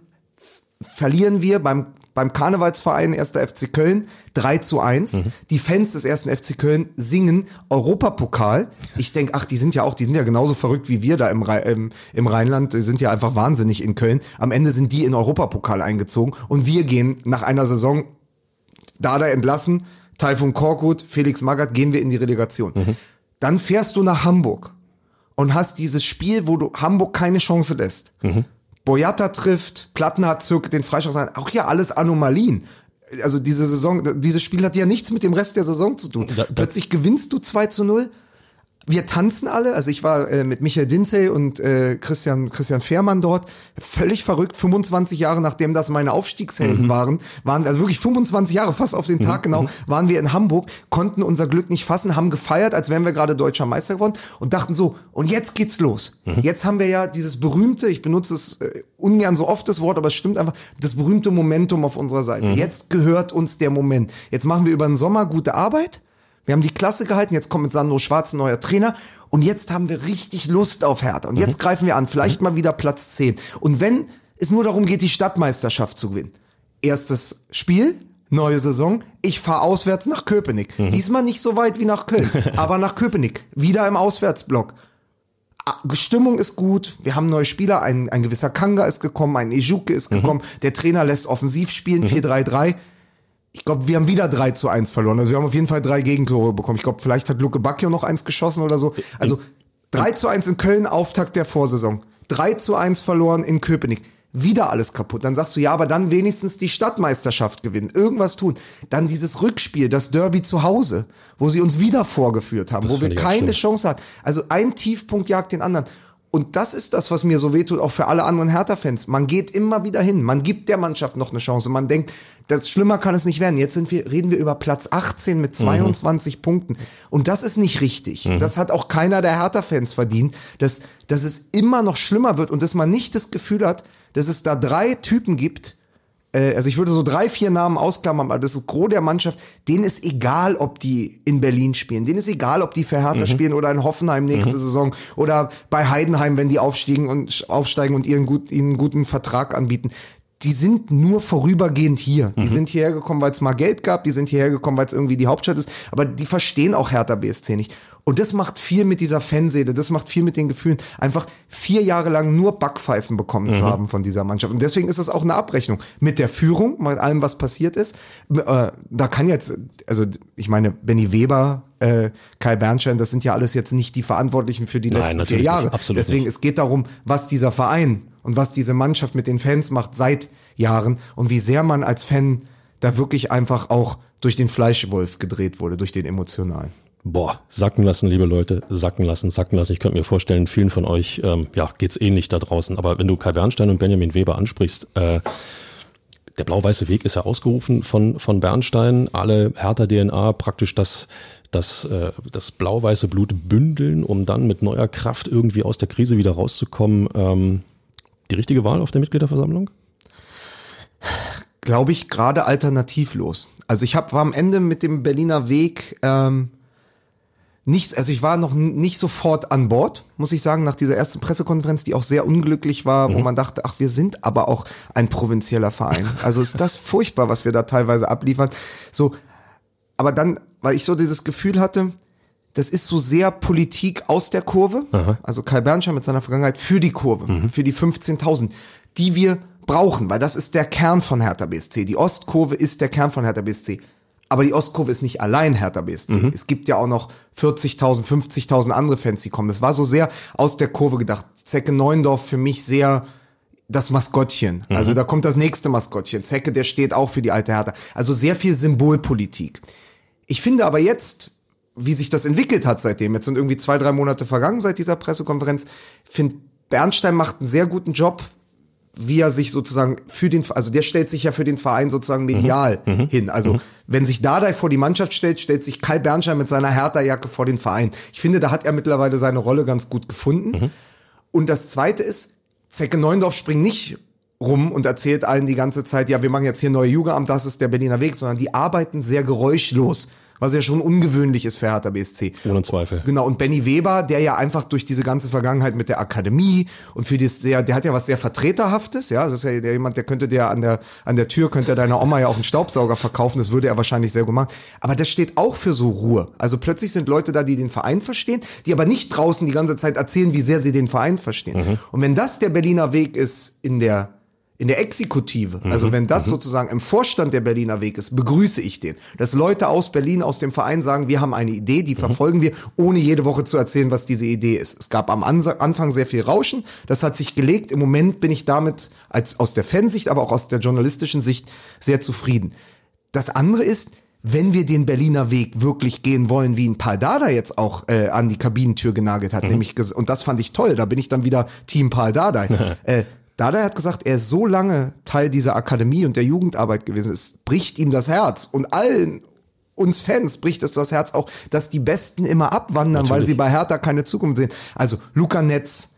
verlieren wir beim, beim Karnevalsverein 1. FC Köln 3 zu 1. Die Fans des 1. FC Köln singen Europapokal. Ich denk, ach, die sind ja auch, die sind ja genauso verrückt wie wir da im, im, im Rheinland, die sind ja einfach wahnsinnig in Köln. Am Ende sind die in Europapokal eingezogen und wir gehen nach einer Saison Dada entlassen, Taifun Korkut, Felix Magath, gehen wir in die Relegation. Dann fährst du nach Hamburg und hast dieses Spiel, wo du Hamburg keine Chance lässt. Boyata trifft, Platten hat Zirk den Freistoß. Auch hier alles Anomalien. Also diese Saison, dieses Spiel hat ja nichts mit dem Rest der Saison zu tun. Da- da- Plötzlich gewinnst du 2 zu 0. Wir tanzen alle, also ich war äh, mit Michael Dinsey und äh, Christian, Christian Fehrmann dort, völlig verrückt, 25 Jahre nachdem das meine Aufstiegshelden waren, waren also wirklich 25 Jahre, fast auf den Tag genau, waren wir in Hamburg, konnten unser Glück nicht fassen, haben gefeiert, als wären wir gerade deutscher Meister geworden und dachten so, und jetzt geht's los. Jetzt haben wir ja dieses berühmte, ich benutze es äh, ungern so oft das Wort, aber es stimmt einfach, das berühmte Momentum auf unserer Seite. Jetzt gehört uns der Moment. Jetzt machen wir über den Sommer gute Arbeit. Wir haben die Klasse gehalten, jetzt kommt mit Sandro Schwarz ein neuer Trainer und jetzt haben wir richtig Lust auf Hertha. Und jetzt greifen wir an, vielleicht mal wieder Platz 10. Und wenn es nur darum geht, die Stadtmeisterschaft zu gewinnen. Erstes Spiel, neue Saison, ich fahre auswärts nach Köpenick. Diesmal nicht so weit wie nach Köln, [LAUGHS] aber nach Köpenick. Wieder im Auswärtsblock. Ah, Stimmung ist gut, wir haben neue Spieler, ein, ein gewisser Kanga ist gekommen, ein Ejuke ist gekommen, der Trainer lässt offensiv spielen, 4-3-3. Ich glaube, wir haben wieder 3 zu 1 verloren. Also wir haben auf jeden Fall drei Gegentore bekommen. Ich glaube, vielleicht hat Luke Bacchio noch eins geschossen oder so. Also 3 zu 1 in Köln, Auftakt der Vorsaison. 3 zu 1 verloren in Köpenick. wieder alles kaputt. Dann sagst du, ja, aber dann wenigstens die Stadtmeisterschaft gewinnen, irgendwas tun. Dann dieses Rückspiel, das Derby zu Hause, wo sie uns wieder vorgeführt haben, Das wo wir keine schlimm. Chance hatten. Also ein Tiefpunkt jagt den anderen. Und das ist das, was mir so wehtut, auch für alle anderen Hertha-Fans. Man geht immer wieder hin. Man gibt der Mannschaft noch eine Chance. Man denkt, das schlimmer kann es nicht werden. Jetzt sind wir, reden wir über Platz 18 mit 22 Punkten. Und das ist nicht richtig. Das hat auch keiner der Hertha-Fans verdient, dass, dass es immer noch schlimmer wird und dass man nicht das Gefühl hat, dass es da drei Typen gibt, äh, also ich würde so drei, vier Namen ausklammern, aber das ist Gros der Mannschaft, denen ist egal, ob die in Berlin spielen, denen ist egal, ob die für Hertha spielen oder in Hoffenheim nächste Saison oder bei Heidenheim, wenn die aufstiegen und aufsteigen und ihren, gut, ihnen einen guten Vertrag anbieten. Die sind nur vorübergehend hier. Die sind hierher gekommen, weil es mal Geld gab, die sind hierher gekommen, weil es irgendwie die Hauptstadt ist, aber die verstehen auch Hertha BSC nicht. Und das macht viel mit dieser Fanseele, das macht viel mit den Gefühlen. Einfach vier Jahre lang nur Backpfeifen bekommen zu haben von dieser Mannschaft. Und deswegen ist es auch eine Abrechnung mit der Führung, mit allem, was passiert ist. Äh, da kann jetzt, also ich meine, Benny Weber, äh, Kai Bernstein, das sind ja alles jetzt nicht die Verantwortlichen für die Nein, letzten vier Jahre. nicht, deswegen, nicht. es geht darum, was dieser Verein und was diese Mannschaft mit den Fans macht seit Jahren und wie sehr man als Fan da wirklich einfach auch durch den Fleischwolf gedreht wurde, durch den emotionalen. Boah, sacken lassen, liebe Leute, sacken lassen, sacken lassen. Ich könnte mir vorstellen, vielen von euch, ähm, ja, geht's ähnlich da draußen. Aber wenn du Kai Bernstein und Benjamin Weber ansprichst, äh, der blau-weiße Weg ist ja ausgerufen von, von Bernstein. Alle Hertha-DNA praktisch das, das, äh, das blau-weiße Blut bündeln, um dann mit neuer Kraft irgendwie aus der Krise wieder rauszukommen. Ähm, die richtige Wahl auf der Mitgliederversammlung? glaube ich, gerade alternativlos. Also ich hab, war am Ende mit dem Berliner Weg ähm, nicht, also ich war noch nicht sofort an Bord, muss ich sagen, nach dieser ersten Pressekonferenz, die auch sehr unglücklich war, wo man dachte, ach, wir sind aber auch ein provinzieller Verein. Also ist das furchtbar, was wir da teilweise abliefern. So, aber dann, weil ich so dieses Gefühl hatte, das ist so sehr Politik aus der Kurve, also Kai Bernstein mit seiner Vergangenheit für die Kurve, für die 15.000, die wir brauchen, weil das ist der Kern von Hertha BSC. Die Ostkurve ist der Kern von Hertha BSC. Aber die Ostkurve ist nicht allein Hertha BSC. Es gibt ja auch noch 40.000, 50.000 andere Fans, die kommen. Das war so sehr aus der Kurve gedacht. Zecke Neuendorf für mich sehr das Maskottchen. Also da kommt das nächste Maskottchen. Zecke, der steht auch für die alte Hertha. Also sehr viel Symbolpolitik. Ich finde aber jetzt, wie sich das entwickelt hat seitdem, jetzt sind irgendwie zwei, drei Monate vergangen seit dieser Pressekonferenz, finde Bernstein macht einen sehr guten Job, wie er sich sozusagen für den, also der stellt sich ja für den Verein sozusagen medial hin. Also wenn sich Dardai vor die Mannschaft stellt, stellt sich Kai Bernstein mit seiner Hertha-Jacke vor den Verein. Ich finde, da hat er mittlerweile seine Rolle ganz gut gefunden. Und das zweite ist, Zecke Neuendorf springt nicht rum und erzählt allen die ganze Zeit, ja, wir machen jetzt hier neue Jugendamt, das ist der Berliner Weg, sondern die arbeiten sehr geräuschlos, was ja schon ungewöhnlich ist für Hertha BSC. Ohne Zweifel. Genau, und Benny Weber, der ja einfach durch diese ganze Vergangenheit mit der Akademie und für das sehr, der hat ja was sehr Vertreterhaftes, ja, das ist ja der jemand, der könnte dir an der, an der Tür, könnte er deiner Oma ja auch einen Staubsauger verkaufen, das würde er wahrscheinlich sehr gut machen. Aber das steht auch für so Ruhe. Also plötzlich sind Leute da, die den Verein verstehen, die aber nicht draußen die ganze Zeit erzählen, wie sehr sie den Verein verstehen. Und wenn das der Berliner Weg ist in der in der Exekutive, also wenn das sozusagen im Vorstand der Berliner Weg ist, begrüße ich den. Dass Leute aus Berlin, aus dem Verein sagen, wir haben eine Idee, die verfolgen wir, ohne jede Woche zu erzählen, was diese Idee ist. Es gab am Anfang sehr viel Rauschen, das hat sich gelegt. Im Moment bin ich damit als aus der Fansicht, aber auch aus der journalistischen Sicht sehr zufrieden. Das andere ist, wenn wir den Berliner Weg wirklich gehen wollen, wie ihn Paul Dada jetzt auch äh, an die Kabinentür genagelt hat, nämlich ges- und das fand ich toll, da bin ich dann wieder Team Paul Dada. [LAUGHS] äh, Dada hat gesagt, er ist so lange Teil dieser Akademie und der Jugendarbeit gewesen, es bricht ihm das Herz und allen uns Fans bricht es das Herz auch, dass die Besten immer abwandern, weil Natürlich. sie bei Hertha keine Zukunft sehen. Also Luca Netz,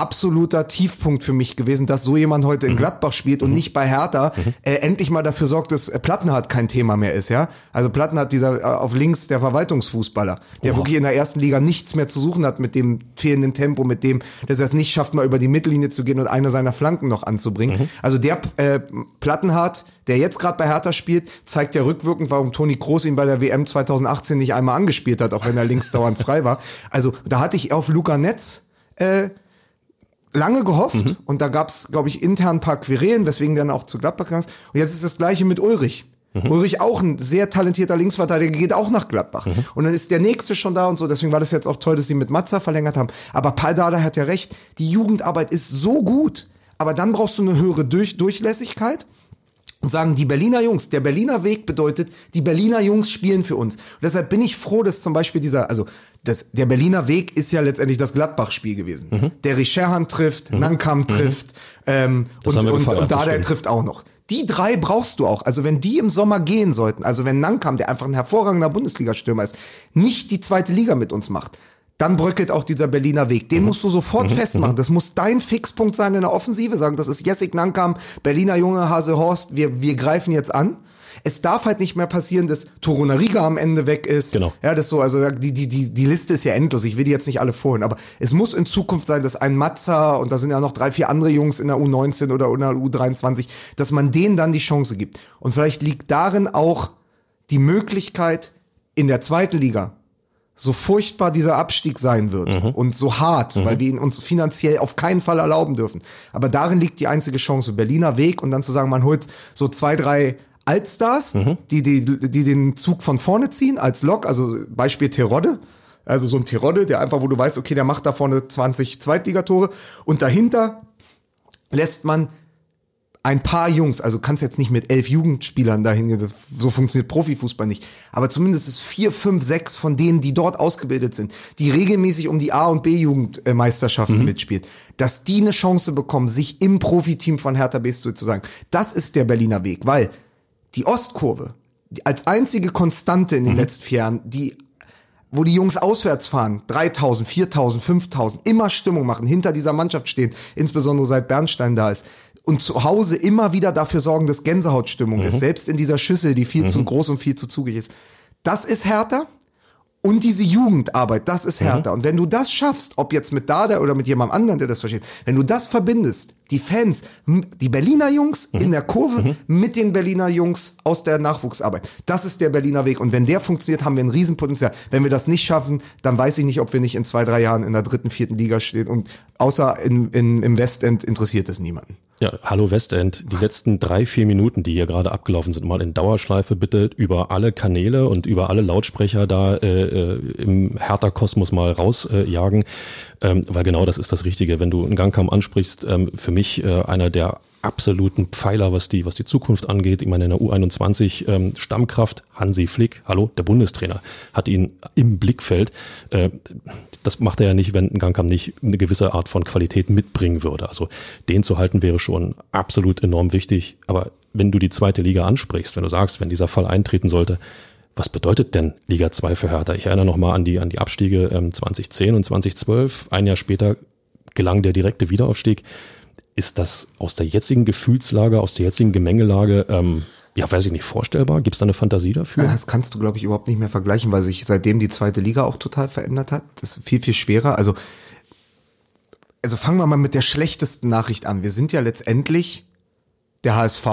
absoluter Tiefpunkt für mich gewesen, dass so jemand heute in Gladbach spielt und nicht bei Hertha äh, endlich mal dafür sorgt, dass äh, Plattenhardt kein Thema mehr ist, ja? Also Plattenhardt, dieser äh, auf links der Verwaltungsfußballer, der wirklich in der ersten Liga nichts mehr zu suchen hat mit dem fehlenden Tempo, mit dem, dass er es nicht schafft, mal über die Mittellinie zu gehen und eine seiner Flanken noch anzubringen. Also der äh, Plattenhardt, der jetzt gerade bei Hertha spielt, zeigt ja rückwirkend, warum Toni Kroos ihn bei der WM 2018 nicht einmal angespielt hat, auch wenn er links [LAUGHS] dauernd frei war. Also da hatte ich auf Luca Netz äh, lange gehofft und da gab's, glaube ich, intern ein paar Querelen, weswegen dann auch zu Gladbach gegangen ist. Und jetzt ist das gleiche mit Ulrich. Ulrich auch ein sehr talentierter Linksverteidiger, geht auch nach Gladbach. Und dann ist der nächste schon da und so. Deswegen war das jetzt auch toll, dass sie mit Matza verlängert haben. Aber Paul Dada hat ja recht, die Jugendarbeit ist so gut. aber dann brauchst du eine höhere Durch Durchlässigkeit sagen die Berliner Jungs, der Berliner Weg bedeutet, die Berliner Jungs spielen für uns. Und deshalb bin ich froh, dass zum Beispiel dieser, also das, der Berliner Weg ist ja letztendlich das Gladbach-Spiel gewesen. Mhm. Der Richerhan trifft, mhm. Nankam trifft ähm, und, und, und, und Dardai trifft auch noch. Die drei brauchst du auch. Also wenn die im Sommer gehen sollten, also wenn Nankam, der einfach ein hervorragender Bundesliga-Stürmer ist, nicht die zweite Liga mit uns macht, dann bröckelt auch dieser Berliner Weg. Den mhm. musst du sofort mhm. festmachen. Mhm. Das muss dein Fixpunkt sein in der Offensive. Sagen, das ist Jessic Nankam, Berliner Junge, Hase Horst. Wir, wir greifen jetzt an. Es darf halt nicht mehr passieren, dass Torunariga am Ende weg ist. Genau. Ja, das so, also die, die, die, die Liste ist ja endlos. Ich will die jetzt nicht alle vorhin, aber es muss in Zukunft sein, dass ein Matza und da sind ja noch drei, vier andere Jungs in der U19 oder in der U23, dass man denen dann die Chance gibt. Und vielleicht liegt darin auch die Möglichkeit, in der zweiten Liga so furchtbar dieser Abstieg sein wird mhm. und so hart, mhm. weil wir ihn uns finanziell auf keinen Fall erlauben dürfen. Aber darin liegt die einzige Chance, Berliner Weg und dann zu sagen, man holt so zwei, drei Altstars, mhm. die, die, die den Zug von vorne ziehen als Lok, also Beispiel Terodde, also so ein Terodde, der einfach, wo du weißt, okay, der macht da vorne 20 Zweitligatore und dahinter lässt man ein paar Jungs, also kannst jetzt nicht mit elf Jugendspielern dahin, so funktioniert Profifußball nicht, aber zumindest ist vier, fünf, sechs von denen, die dort ausgebildet sind, die regelmäßig um die A- und B-Jugendmeisterschaften mhm. mitspielt, dass die eine Chance bekommen, sich im Profiteam von Hertha BSC zu sagen. Das ist der Berliner Weg, weil die Ostkurve als einzige Konstante in den mhm. letzten vier Jahren, die wo die Jungs auswärts fahren, 3000, 4000, 5000, immer Stimmung machen, hinter dieser Mannschaft stehen, insbesondere seit Bernstein da ist, und zu Hause immer wieder dafür sorgen, dass Gänsehautstimmung mhm. ist, selbst in dieser Schüssel, die viel mhm. zu groß und viel zu zugig ist. Das ist härter. Und diese Jugendarbeit, das ist härter. Mhm. Und wenn du das schaffst, ob jetzt mit Dada oder mit jemandem anderen, der das versteht, wenn du das verbindest, die Fans, die Berliner Jungs mhm. in der Kurve mhm. mit den Berliner Jungs aus der Nachwuchsarbeit, das ist der Berliner Weg. Und wenn der funktioniert, haben wir ein Riesenpotenzial. Wenn wir das nicht schaffen, dann weiß ich nicht, ob wir nicht in zwei, drei Jahren in der dritten, vierten Liga stehen. Und außer in, in, im Westend interessiert es niemanden. Ja, hallo Westend. Die letzten drei, vier Minuten, die hier gerade abgelaufen sind, mal in Dauerschleife bitte über alle Kanäle und über alle Lautsprecher da äh, äh im Hertha-Kosmos mal rausjagen, äh, ähm, weil genau das ist das Richtige. Wenn du einen Gangkamm ansprichst, ähm, für mich äh, einer der absoluten Pfeiler, was die, was die Zukunft angeht. Ich meine, in der U21 ähm, Stammkraft, Hansi Flick, hallo, der Bundestrainer, hat ihn im Blickfeld. Äh, das macht er ja nicht, wenn ein Gangkamm nicht eine gewisse Art von Qualität mitbringen würde. Also den zu halten wäre schon absolut enorm wichtig. Aber wenn du die zweite Liga ansprichst, wenn du sagst, wenn dieser Fall eintreten sollte, was bedeutet denn Liga 2 für Hertha? Ich erinnere nochmal an die, an die Abstiege ähm, 2010 und 2012. Ein Jahr später gelang der direkte Wiederaufstieg. Ist das aus der jetzigen Gefühlslage, aus der jetzigen Gemengelage, ähm, ja, weiß ich nicht, vorstellbar? Gibt es da eine Fantasie dafür? Das kannst du, glaube ich, überhaupt nicht mehr vergleichen, weil sich seitdem die zweite Liga auch total verändert hat. Das ist viel, viel schwerer. Also, also fangen wir mal mit der schlechtesten Nachricht an. Wir sind ja letztendlich der HSV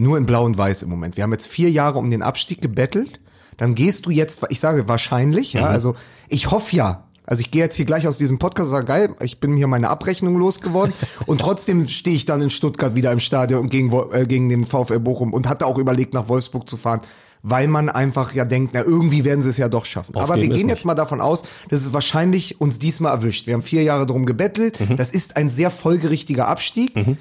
nur in Blau und Weiß im Moment. Wir haben jetzt vier Jahre um den Abstieg gebettelt. Dann gehst du jetzt, ich sage wahrscheinlich, ja, mhm. also ich hoffe ja, also ich gehe jetzt hier gleich aus diesem Podcast und sage, geil, ich bin hier meine Abrechnung losgeworden [LAUGHS] und trotzdem stehe ich dann in Stuttgart wieder im Stadion gegen, äh, gegen den VfL Bochum und hatte auch überlegt, nach Wolfsburg zu fahren weil man einfach ja denkt, na irgendwie werden sie es ja doch schaffen. Auf Aber wir gehen jetzt mal davon aus, dass es wahrscheinlich uns diesmal erwischt. Wir haben vier Jahre drum gebettelt. Mhm. Das ist ein sehr folgerichtiger Abstieg. Mhm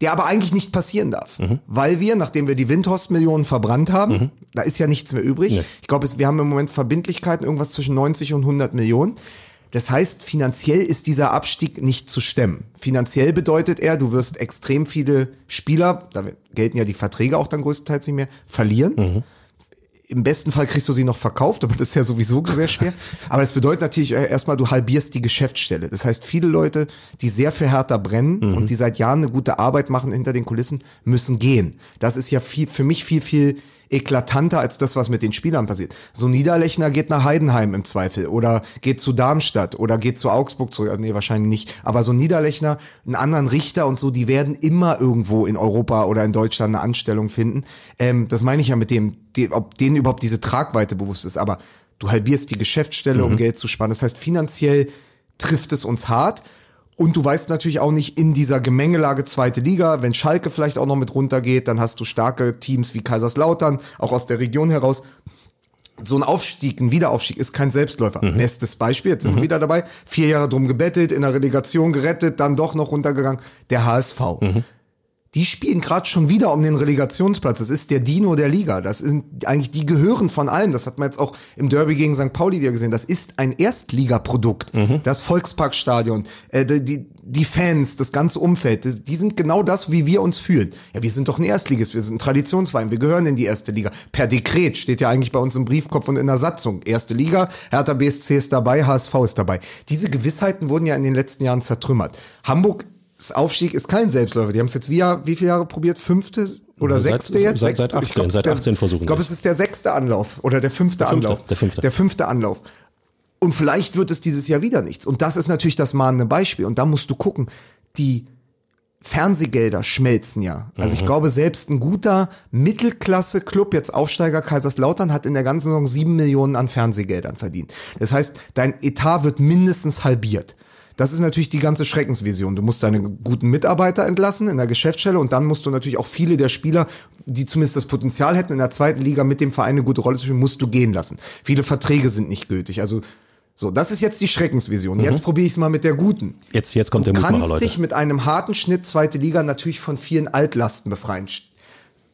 der aber eigentlich nicht passieren darf, mhm. weil wir, nachdem wir die Windhorst-Millionen verbrannt haben, mhm. da ist ja nichts mehr übrig. Nee. Ich glaube, wir haben im Moment Verbindlichkeiten irgendwas zwischen 90 und 100 Millionen. Das heißt, finanziell ist dieser Abstieg nicht zu stemmen. Finanziell bedeutet er, du wirst extrem viele Spieler, da gelten ja die Verträge auch dann größtenteils nicht mehr, verlieren. Mhm im besten Fall kriegst du sie noch verkauft, aber das ist ja sowieso sehr schwer. [LAUGHS] Aber es bedeutet natürlich äh, erstmal, du halbierst die Geschäftsstelle. Das heißt, viele Leute, die sehr für Hertha brennen mhm. und die seit Jahren eine gute Arbeit machen hinter den Kulissen, müssen gehen. Das ist ja viel, für mich viel, viel eklatanter als das, was mit den Spielern passiert. So Niederlechner geht nach Heidenheim im Zweifel oder geht zu Darmstadt oder geht zu Augsburg zurück. Nee, wahrscheinlich nicht. Aber so Niederlechner, einen anderen Richter und so, die werden immer irgendwo in Europa oder in Deutschland eine Anstellung finden. Ähm, das meine ich ja mit dem, die, ob denen überhaupt diese Tragweite bewusst ist. Aber du halbierst die Geschäftsstelle, mhm. um Geld zu sparen. Das heißt, finanziell trifft es uns hart. Und du weißt natürlich auch nicht in dieser Gemengelage zweite Liga, wenn Schalke vielleicht auch noch mit runtergeht, dann hast du starke Teams wie Kaiserslautern, auch aus der Region heraus. so ein Aufstieg, ein Wiederaufstieg ist kein Selbstläufer. Bestes Beispiel, jetzt sind wir wieder dabei, vier Jahre drum gebettelt, in der Relegation gerettet, dann doch noch runtergegangen, der HSV. Die spielen gerade schon wieder um den Relegationsplatz. Das ist der Dino der Liga. Das sind eigentlich, die gehören von allem. Das hat man jetzt auch im Derby gegen St. Pauli wieder gesehen. Das ist ein Erstligaprodukt. Das Volksparkstadion, äh, die, die Fans, das ganze Umfeld, das, die sind genau das, wie wir uns fühlen. Ja, wir sind doch ein Erstligist, wir sind ein Traditionsverein, wir gehören in die erste Liga. Per Dekret steht ja eigentlich bei uns im Briefkopf und in der Satzung. Erste Liga, Hertha BSC ist dabei, HSV ist dabei. Diese Gewissheiten wurden ja in den letzten Jahren zertrümmert. Hamburg das Aufstieg ist kein Selbstläufer. Die haben es jetzt wie, wie viele Jahre probiert? Fünfte oder Seit- sechste jetzt? seit- seit Sechste? 18, Ich glaub, seit der- 18 versuchen Ich glaube, es ist der sechste Anlauf oder der fünfte, fünfte, Anlauf. der fünfte. Der fünfte Anlauf. Und vielleicht wird es dieses Jahr wieder nichts. Und das ist natürlich das mahnende Beispiel. Und da musst du gucken, die Fernsehgelder schmelzen ja. Also ich glaube, selbst ein guter Mittelklasse-Club, jetzt Aufsteiger Kaiserslautern, hat in der ganzen Saison sieben Millionen an Fernsehgeldern verdient. Das heißt, dein Etat wird mindestens halbiert. Das ist natürlich die ganze Schreckensvision. Du musst deine guten Mitarbeiter entlassen in der Geschäftsstelle und dann musst du natürlich auch viele der Spieler, die zumindest das Potenzial hätten, in der zweiten Liga mit dem Verein eine gute Rolle zu spielen, musst du gehen lassen. Viele Verträge sind nicht gültig. Also so, das ist jetzt die Schreckensvision. Jetzt probiere ich es mal mit der guten. Jetzt, jetzt kommt Du der Mutmacher, kannst Leute. dich mit einem harten Schnitt zweite Liga natürlich von vielen Altlasten befreien.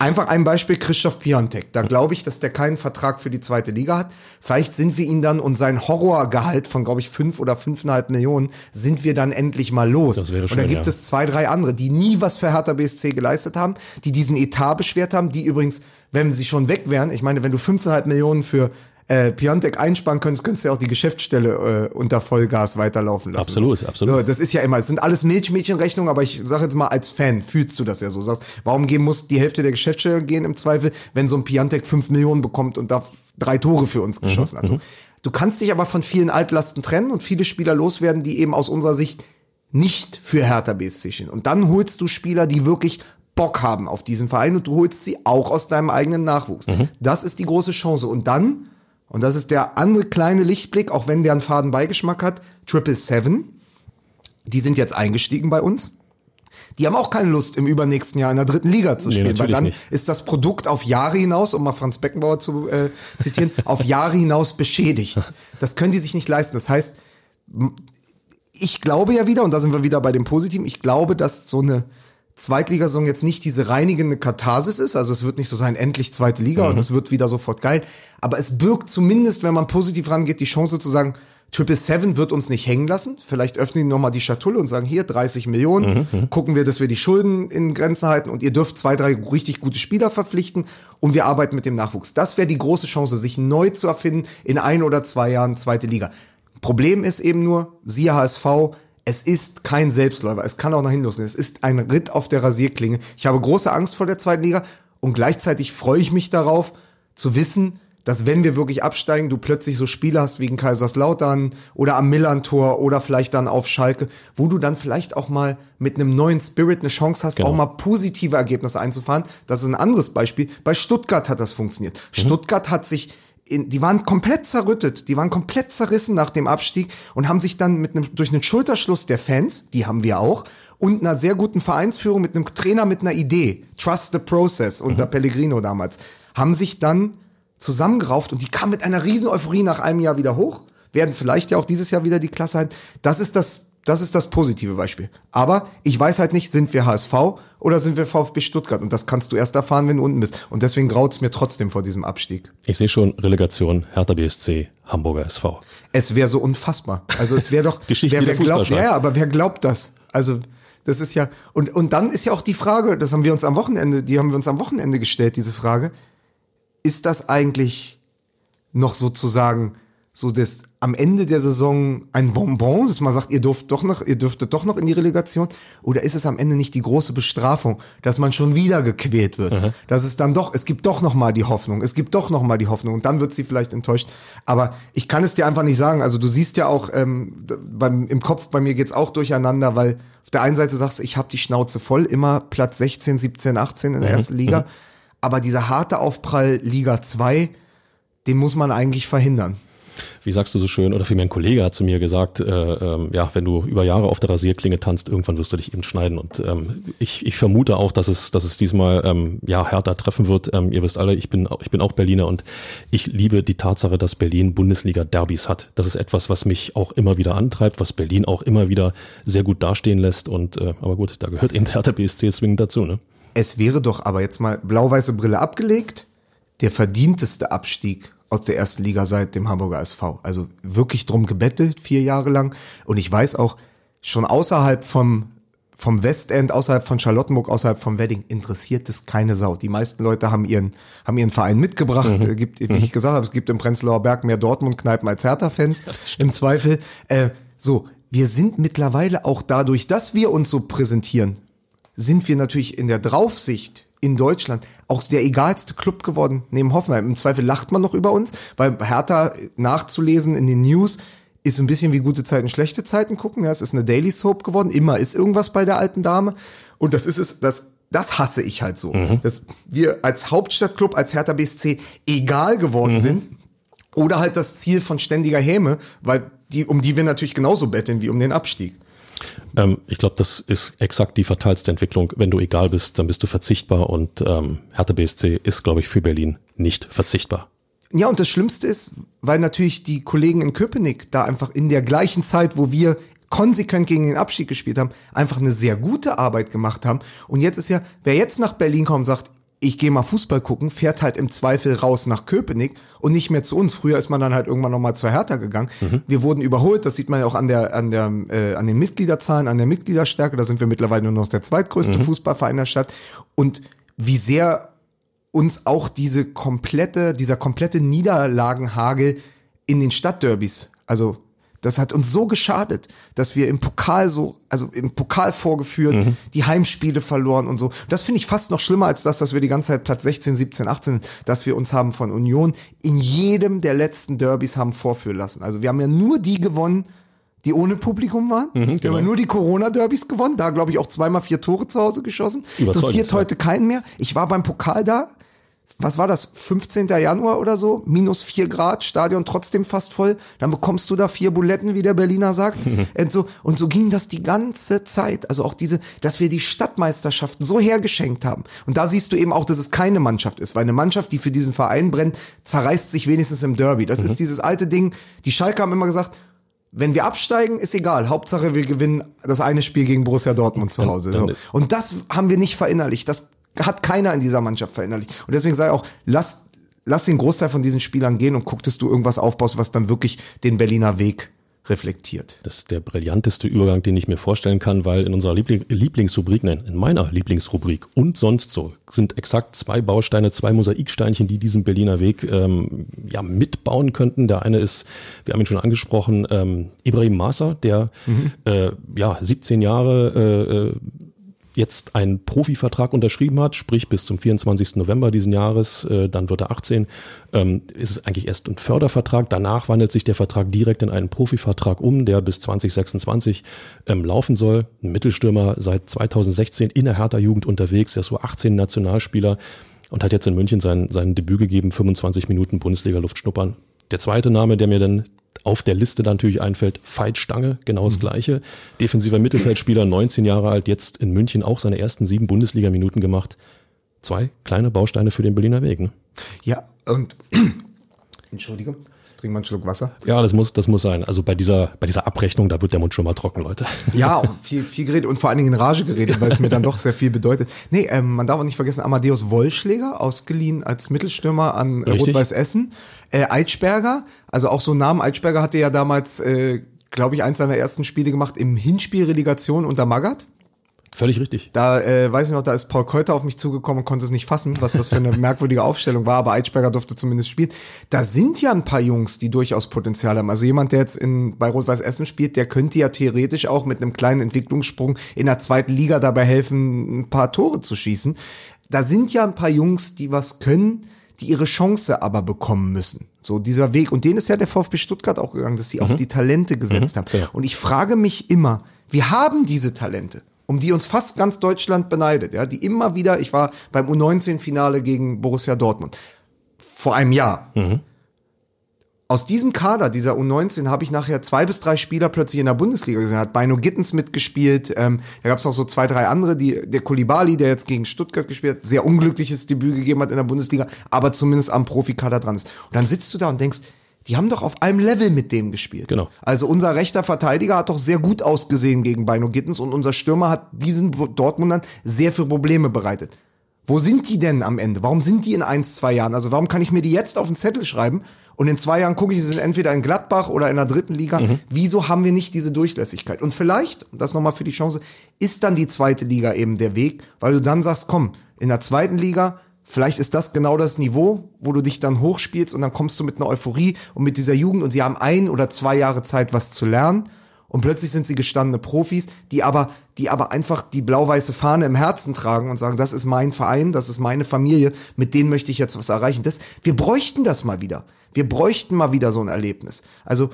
Einfach ein Beispiel Christoph Piontek. Da glaube ich, dass der keinen Vertrag für die zweite Liga hat. Vielleicht sind wir ihn dann und sein Horrorgehalt von, glaube ich, fünf oder fünfeinhalb Millionen sind wir dann endlich mal los. Das wäre und da schön, gibt ja. es zwei, drei andere, die nie was für Hertha BSC geleistet haben, die diesen Etat beschwert haben, die übrigens, wenn sie schon weg wären, ich meine, wenn du fünfeinhalb Millionen für äh, Piontek einsparen könntest, könntest du ja auch die Geschäftsstelle äh, unter Vollgas weiterlaufen lassen. Absolut, absolut. So, das ist ja immer, es sind alles Milchmädchenrechnungen, aber ich sage jetzt mal, als Fan fühlst du das ja so. Sagst, warum gehen muss die Hälfte der Geschäftsstelle gehen im Zweifel, wenn so ein Piantek fünf Millionen bekommt und da drei Tore für uns geschossen hat. So. Du kannst dich aber von vielen Altlasten trennen und viele Spieler loswerden, die eben aus unserer Sicht nicht für Hertha BSC stehen. Und dann holst du Spieler, die wirklich Bock haben auf diesen Verein und du holst sie auch aus deinem eigenen Nachwuchs. Das ist die große Chance. Und dann, und das ist der andere kleine Lichtblick, auch wenn der einen faden Beigeschmack hat, Triple Seven, die sind jetzt eingestiegen bei uns. Die haben auch keine Lust, im übernächsten Jahr in der dritten Liga zu Nee, spielen, weil natürlich dann nicht. ist das Produkt auf Jahre hinaus, um mal Franz Beckenbauer zu äh, zitieren, [LAUGHS] auf Jahre hinaus beschädigt. Das können die sich nicht leisten. Das heißt, ich glaube ja wieder, und da sind wir wieder bei dem Positiven, ich glaube, dass so eine Zweitligasaison jetzt nicht diese reinigende Katharsis ist. Also es wird nicht so sein, endlich zweite Liga und es wird wieder sofort geil. Aber es birgt zumindest, wenn man positiv rangeht, die Chance zu sagen, Triple Seven wird uns nicht hängen lassen. Vielleicht öffnen die nochmal die Schatulle und sagen, hier 30 Millionen, gucken wir, dass wir die Schulden in Grenzen halten und ihr dürft zwei, drei richtig gute Spieler verpflichten und wir arbeiten mit dem Nachwuchs. Das wäre die große Chance, sich neu zu erfinden in ein oder zwei Jahren zweite Liga. Problem ist eben nur, siehe HSV, es ist kein Selbstläufer. Es kann auch nach hinten losgehen. Es ist ein Ritt auf der Rasierklinge. Ich habe große Angst vor der zweiten Liga und gleichzeitig freue ich mich darauf, zu wissen, dass wenn wir wirklich absteigen, du plötzlich so Spiele hast wie in Kaiserslautern oder am Millantor oder vielleicht dann auf Schalke, wo du dann vielleicht auch mal mit einem neuen Spirit eine Chance hast, Genau. auch mal positive Ergebnisse einzufahren. Das ist ein anderes Beispiel. Bei Stuttgart hat das funktioniert. Stuttgart hat sich in, die waren komplett zerrüttet, die waren komplett zerrissen nach dem Abstieg und haben sich dann mit einem, durch einen Schulterschluss der Fans, die haben wir auch, und einer sehr guten Vereinsführung mit einem Trainer mit einer Idee, Trust the Process unter Pellegrino damals, haben sich dann zusammengerauft und die kamen mit einer riesen Euphorie nach einem Jahr wieder hoch, werden vielleicht ja auch dieses Jahr wieder die Klasse halten. Das ist das, das ist das positive Beispiel. Aber ich weiß halt nicht, sind wir HSV oder sind wir VfB Stuttgart? Und das kannst du erst erfahren, wenn du unten bist. Und deswegen graut's mir trotzdem vor diesem Abstieg. Ich sehe schon Relegation, Hertha BSC, Hamburger SV. Es wäre so unfassbar. Also es wäre doch, [LAUGHS] Geschichte wer, wer glaubt, ja, aber wer glaubt das? Also das ist ja und und dann ist ja auch die Frage, das haben wir uns am Wochenende, die haben wir uns am Wochenende gestellt, diese Frage, ist das eigentlich noch sozusagen so das am Ende der Saison ein Bonbon, dass man sagt, ihr dürft doch noch, ihr dürftet doch noch in die Relegation, oder ist es am Ende nicht die große Bestrafung, dass man schon wieder gequält wird, dass es dann doch, es gibt doch noch mal die Hoffnung, es gibt doch noch mal die Hoffnung und dann wird sie vielleicht enttäuscht. Aber ich kann es dir einfach nicht sagen. Also du siehst ja auch ähm, beim, im Kopf bei mir geht's auch durcheinander, weil auf der einen Seite sagst du, ich habe die Schnauze voll, immer Platz 16, 17, 18 in der ersten Liga, aber dieser harte Aufprall Liga 2, den muss man eigentlich verhindern. Wie sagst du so schön, oder vielmehr ein Kollege hat zu mir gesagt, äh, ähm, ja, wenn du über Jahre auf der Rasierklinge tanzt, irgendwann wirst du dich eben schneiden. Und ähm, ich, ich vermute auch, dass es, dass es diesmal ähm, ja härter treffen wird. Ähm, ihr wisst alle, ich bin, ich bin auch Berliner und ich liebe die Tatsache, dass Berlin Bundesliga-Derbys hat. Das ist etwas, was mich auch immer wieder antreibt, was Berlin auch immer wieder sehr gut dastehen lässt. Und äh, aber gut, da gehört eben Hertha BSC zwingend dazu, ne? Es wäre doch aber jetzt mal blau-weiße Brille abgelegt, der verdienteste Abstieg aus der ersten Liga seit dem Hamburger SV. Also wirklich drum gebettelt, vier Jahre lang. Und ich weiß auch, schon außerhalb vom, vom Westend, außerhalb von Charlottenburg, außerhalb vom Wedding, interessiert es keine Sau. Die meisten Leute haben ihren, haben ihren Verein mitgebracht. Mhm. Gibt, wie ich gesagt habe, es gibt im Prenzlauer Berg mehr Dortmund-Kneipen als Hertha-Fans. [LAUGHS] Im Zweifel. Äh, so, wir sind mittlerweile auch dadurch, dass wir uns so präsentieren, sind wir natürlich in der Draufsicht in Deutschland auch der egalste Club geworden neben Hoffenheim. Im Zweifel lacht man noch über uns, weil Hertha nachzulesen in den News ist ein bisschen wie gute Zeiten, schlechte Zeiten gucken. Ja, es ist eine Daily Soap geworden. Immer ist irgendwas bei der alten Dame. Und das ist es, das, das hasse ich halt so. Mhm. Dass wir als Hauptstadtclub, als Hertha BSC egal geworden mhm. sind. Oder halt das Ziel von ständiger Häme, weil die, um die wir natürlich genauso betteln wie um den Abstieg. Ähm, ich glaube, das ist exakt die fatalste Entwicklung. Wenn du egal bist, dann bist du verzichtbar und ähm, Hertha BSC ist, glaube ich, für Berlin nicht verzichtbar. Ja, und das Schlimmste ist, weil natürlich die Kollegen in Köpenick da einfach in der gleichen Zeit, wo wir konsequent gegen den Abstieg gespielt haben, einfach eine sehr gute Arbeit gemacht haben. Und jetzt ist ja, wer jetzt nach Berlin kommt und sagt, ich gehe mal Fußball gucken, fährt halt im Zweifel raus nach Köpenick und nicht mehr zu uns. Früher ist man dann halt irgendwann nochmal zur Hertha gegangen. Mhm. Wir wurden überholt, das sieht man ja auch an der, an der, äh, an den Mitgliederzahlen, an der Mitgliederstärke. Da sind wir mittlerweile nur noch der zweitgrößte mhm. Fußballverein der Stadt. Und wie sehr uns auch diese komplette, dieser komplette Niederlagenhagel in den Stadtderbys, also das hat uns so geschadet, dass wir im Pokal so, also im Pokal vorgeführt, mhm. die Heimspiele verloren und so. Das finde ich fast noch schlimmer als das, dass wir die ganze Zeit Platz 16, 17, 18, dass wir uns haben von Union in jedem der letzten Derbys haben vorführen lassen. Also wir haben ja nur die gewonnen, die ohne Publikum waren. Mhm, genau. Wir haben genau. nur die Corona-Derbys gewonnen. Da, glaube ich, auch zweimal vier Tore zu Hause geschossen. Interessiert heute keinen mehr. Ich war beim Pokal da was war das, 15. Januar oder so, minus vier Grad, Stadion trotzdem fast voll, dann bekommst du da vier Buletten, wie der Berliner sagt. [LAUGHS] und, so, und so ging das die ganze Zeit. Also auch diese, dass wir die Stadtmeisterschaften so hergeschenkt haben. Und da siehst du eben auch, dass es keine Mannschaft ist, weil eine Mannschaft, die für diesen Verein brennt, zerreißt sich wenigstens im Derby. Das mhm. ist dieses alte Ding. Die Schalke haben immer gesagt, wenn wir absteigen, ist egal. Hauptsache, wir gewinnen das eine Spiel gegen Borussia Dortmund zu Hause. Dann, Und das haben wir nicht verinnerlicht. Das hat keiner in dieser Mannschaft verinnerlicht. Und deswegen sage ich auch, lass, lass den Großteil von diesen Spielern gehen und guck, dass du irgendwas aufbaust, was dann wirklich den Berliner Weg reflektiert. Das ist der brillanteste Übergang, den ich mir vorstellen kann, weil in unserer Liebling Lieblingsrubrik, nein, in meiner Lieblingsrubrik und sonst so sind exakt zwei Bausteine, zwei Mosaiksteinchen, die diesen Berliner Weg ähm, ja mitbauen könnten. Der eine ist, wir haben ihn schon angesprochen, ähm, Ibrahim Masa, der mhm. äh, ja 17 Jahre äh, jetzt einen Profivertrag unterschrieben hat, sprich bis zum 24. November diesen Jahres, äh, dann wird er 18, ähm, ist es eigentlich erst ein Fördervertrag. Danach wandelt sich der Vertrag direkt in einen Profivertrag um, der bis 2026 ähm, laufen soll. Ein Mittelstürmer seit 2016 in der Hertha-Jugend unterwegs, er ist so 18 Nationalspieler und hat jetzt in München sein, sein Debüt gegeben, 25 Minuten Bundesliga-Luft schnuppern. Der zweite Name, der mir dann auf der Liste natürlich einfällt, Veit Stange, genau das mhm. gleiche. Defensiver Mittelfeldspieler, 19 Jahre alt, jetzt in München auch seine ersten sieben Bundesliga-Minuten gemacht. Zwei kleine Bausteine für den Berliner Weg. Ne? Ja, und [CLEARS THROAT] Entschuldigung, trinken wir einen Schluck Wasser. Ja, das muss, das muss sein. Also bei dieser, bei dieser Abrechnung, da wird der Mund schon mal trocken, Leute. [LAUGHS] Ja, viel, viel geredet und vor allen Dingen in Rage geredet, weil es mir dann doch sehr viel bedeutet. Nee, ähm, man darf auch nicht vergessen, Amadeus Wollschläger, ausgeliehen als Mittelstürmer an äh, Rot-Weiß Essen. Äh, Eitschberger, also auch so Namen. Eitschberger hatte ja damals, äh, glaube ich, eins seiner ersten Spiele gemacht im Hinspiel Relegation unter Magath. Völlig richtig. Da äh, weiß ich noch, da ist Paul Keuter auf mich zugekommen und konnte es nicht fassen, was das für eine [LAUGHS] merkwürdige Aufstellung war, aber Eitschberger durfte zumindest spielen. Da sind ja ein paar Jungs, die durchaus Potenzial haben. Also jemand, der jetzt in, bei Rot-Weiß Essen spielt, der könnte ja theoretisch auch mit einem kleinen Entwicklungssprung in der zweiten Liga dabei helfen, ein paar Tore zu schießen. Da sind ja ein paar Jungs, die was können, die ihre Chance aber bekommen müssen. So dieser Weg. Und den ist ja der VfB Stuttgart auch gegangen, dass sie mhm. auf die Talente gesetzt mhm, haben. Ja. Und ich frage mich immer, wir haben diese Talente um die uns fast ganz Deutschland beneidet, ja, die immer wieder, ich war beim U19-Finale gegen Borussia Dortmund vor einem Jahr. Mhm. aus diesem Kader, dieser U19, habe ich nachher zwei bis drei Spieler plötzlich in der Bundesliga gesehen. Hat Bino Gittens mitgespielt, ähm, da gab es noch so zwei, drei andere, die der Kulibali, der jetzt gegen Stuttgart gespielt hat, sehr unglückliches Debüt gegeben hat in der Bundesliga, aber zumindest am Profikader dran ist. Und dann sitzt du da und denkst, die haben doch auf einem Level mit dem gespielt. Genau. Also unser rechter Verteidiger hat doch sehr gut ausgesehen gegen Bino Gittens und unser Stürmer hat diesen Dortmundern sehr für Probleme bereitet. Wo sind die denn am Ende? Warum sind die in eins, zwei Jahren? Also warum kann ich mir die jetzt auf den Zettel schreiben und in zwei Jahren gucke ich, sie sind entweder in Gladbach oder in der dritten Liga. Mhm. Wieso haben wir nicht diese Durchlässigkeit? Und vielleicht, und das nochmal für die Chance, ist dann die zweite Liga eben der Weg, weil du dann sagst, komm, in der zweiten Liga, vielleicht ist das genau das Niveau, wo du dich dann hochspielst und dann kommst du mit einer Euphorie und mit dieser Jugend und sie haben ein oder zwei Jahre Zeit, was zu lernen. Und plötzlich sind sie gestandene Profis, die aber, die aber einfach die blau-weiße Fahne im Herzen tragen und sagen, das ist mein Verein, das ist meine Familie, mit denen möchte ich jetzt was erreichen. Das, wir bräuchten das mal wieder. Wir bräuchten mal wieder so ein Erlebnis. Also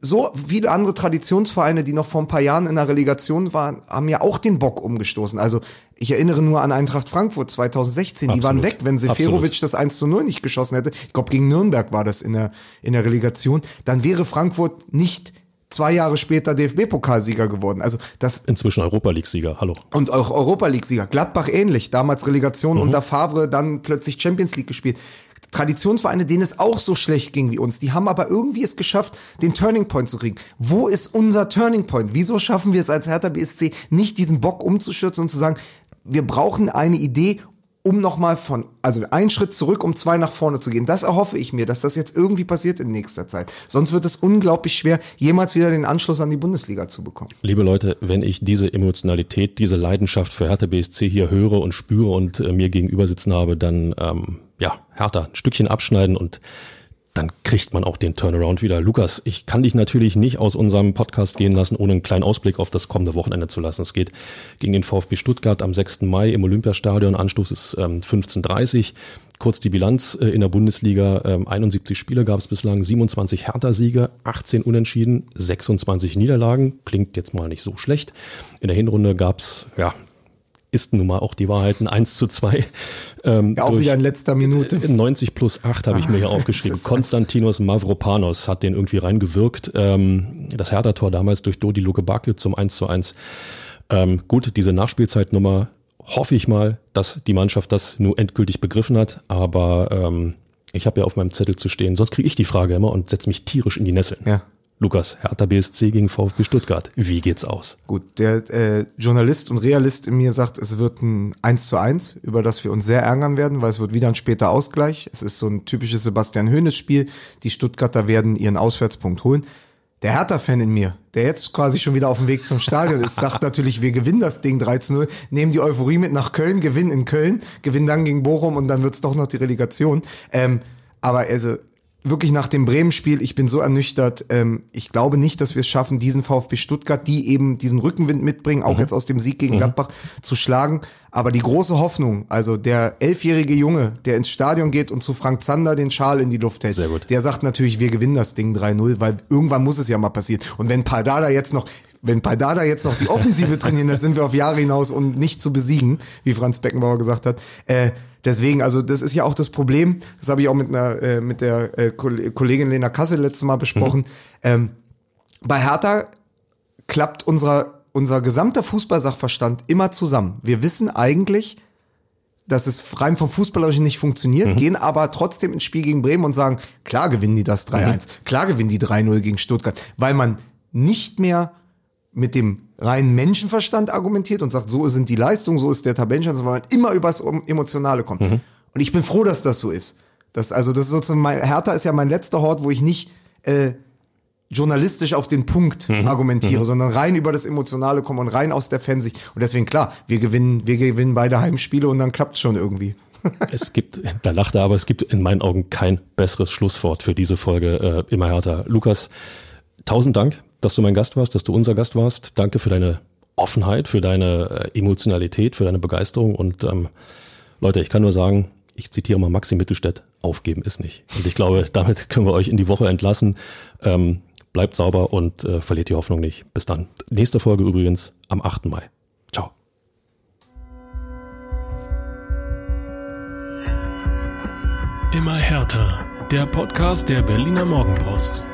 so viele andere Traditionsvereine, die noch vor ein paar Jahren in der Relegation waren, haben ja auch den Bock umgestoßen. Also ich erinnere nur an Eintracht Frankfurt 2016, Absolut. die waren weg, wenn Seferovic das 1 zu 0 nicht geschossen hätte. Ich glaube, gegen Nürnberg war das in der, in der Relegation. Dann wäre Frankfurt nicht zwei Jahre später DFB-Pokalsieger geworden. Also das inzwischen Europa League-Sieger. Hallo. Und auch Europa League-Sieger. Gladbach ähnlich. Damals Relegation mhm. unter Favre, dann plötzlich Champions League gespielt. Traditionsvereine, denen es auch so schlecht ging wie uns, die haben aber irgendwie es geschafft, den Turning Point zu kriegen. Wo ist unser Turning Point? Wieso schaffen wir es als Hertha BSC nicht, diesen Bock umzustürzen und zu sagen, wir brauchen eine Idee um nochmal von, also einen Schritt zurück, um zwei nach vorne zu gehen. Das erhoffe ich mir, dass das jetzt irgendwie passiert in nächster Zeit. Sonst wird es unglaublich schwer, jemals wieder den Anschluss an die Bundesliga zu bekommen. Liebe Leute, wenn ich diese Emotionalität, diese Leidenschaft für Hertha BSC hier höre und spüre und äh, mir gegenüber sitzen habe, dann ähm, ja, Hertha, ein Stückchen abschneiden und dann kriegt man auch den Turnaround wieder. Lukas, ich kann dich natürlich nicht aus unserem Podcast gehen lassen, ohne einen kleinen Ausblick auf das kommende Wochenende zu lassen. Es geht gegen den VfB Stuttgart am 6. Mai im Olympiastadion. Anstoß ist ähm, 15.30 Kurz die Bilanz äh, in der Bundesliga. Ähm, 71 Spiele gab es bislang, 27 Hertha-Siege, 18 Unentschieden, 26 Niederlagen. Klingt jetzt mal nicht so schlecht. In der Hinrunde gab es ja, ist nun mal auch die Wahrheit ein 1 zu 2. Ähm, ja, auch wieder in letzter Minute. 90 plus 8 habe ich mir hier ah, aufgeschrieben. Konstantinos Mavropanos hat den irgendwie reingewirkt. Ähm, das Hertha-Tor damals durch Dodi Lukebakio zum 1 zu 1. Ähm, gut, diese Nachspielzeitnummer hoffe ich mal, dass die Mannschaft das nur endgültig begriffen hat, aber ähm, ich habe ja auf meinem Zettel zu stehen, sonst kriege ich die Frage immer und setze mich tierisch in die Nesseln. Ja. Lukas, Hertha BSC gegen VfB Stuttgart. Wie geht's aus? Gut, der äh, Journalist und Realist in mir sagt, es wird ein 1 zu 1, über das wir uns sehr ärgern werden, weil es wird wieder ein später Ausgleich. Es ist so ein typisches Sebastian Hoeneß Spiel. Die Stuttgarter werden ihren Auswärtspunkt holen. Der Hertha-Fan in mir, der jetzt quasi schon wieder auf dem Weg zum Stadion ist, sagt natürlich, wir gewinnen das Ding 3 zu 0, nehmen die Euphorie mit nach Köln, gewinnen in Köln, gewinnen dann gegen Bochum und dann wird's doch noch die Relegation. Ähm, aber also wirklich nach dem Bremen-Spiel, ich bin so ernüchtert. Ähm, ich glaube nicht, dass wir es schaffen, diesen VfB Stuttgart, die eben diesen Rückenwind mitbringen, auch mhm. jetzt aus dem Sieg gegen mhm. Gladbach, zu schlagen. Aber die große Hoffnung, also der elfjährige Junge, der ins Stadion geht und zu Frank Zander den Schal in die Luft hält, Sehr gut. der sagt natürlich, wir gewinnen das Ding 3-0, weil irgendwann muss es ja mal passieren. Und wenn Pardada jetzt noch, wenn Pardada jetzt noch die Offensive trainieren, dann sind wir auf Jahre hinaus und nicht zu besiegen, wie Franz Beckenbauer gesagt hat. Äh, Deswegen, also das ist ja auch das Problem, das habe ich auch mit einer äh, mit der äh, Kollegin Lena Kassel letztes Mal besprochen. Mhm. Ähm, bei Hertha klappt unser unser gesamter Fußballsachverstand immer zusammen. Wir wissen eigentlich, dass es rein vom Fußballerischen nicht funktioniert, mhm. gehen aber trotzdem ins Spiel gegen Bremen und sagen, klar gewinnen die das 3-1, mhm. klar gewinnen die 3-0 gegen Stuttgart, weil man nicht mehr mit dem reinen Menschenverstand argumentiert und sagt, so sind die Leistungen, so ist der Tabellenstand, sondern man immer übers Emotionale kommt. Mhm. Und ich bin froh, dass das so ist. Das, also das ist sozusagen mein, Hertha ist ja mein letzter Hort, wo ich nicht äh, journalistisch auf den Punkt mhm. argumentiere, mhm. sondern rein über das Emotionale komme und rein aus der Fansicht. Und deswegen, klar, wir gewinnen, wir gewinnen beide Heimspiele und dann klappt schon irgendwie. [LAUGHS] es gibt, da lacht er, aber es gibt in meinen Augen kein besseres Schlusswort für diese Folge äh, immer härter. Lukas, tausend Dank dass du mein Gast warst, dass du unser Gast warst. Danke für deine Offenheit, für deine äh, Emotionalität, für deine Begeisterung. Und ähm, Leute, ich kann nur sagen, ich zitiere mal Maxi Mittelstädt, aufgeben ist nicht. Und ich glaube, damit [LAUGHS] können wir euch in die Woche entlassen. Ähm, bleibt sauber und äh, verliert die Hoffnung nicht. Bis dann. Nächste Folge übrigens am 8. Mai. Ciao. Immer härter Der Podcast der Berliner Morgenpost.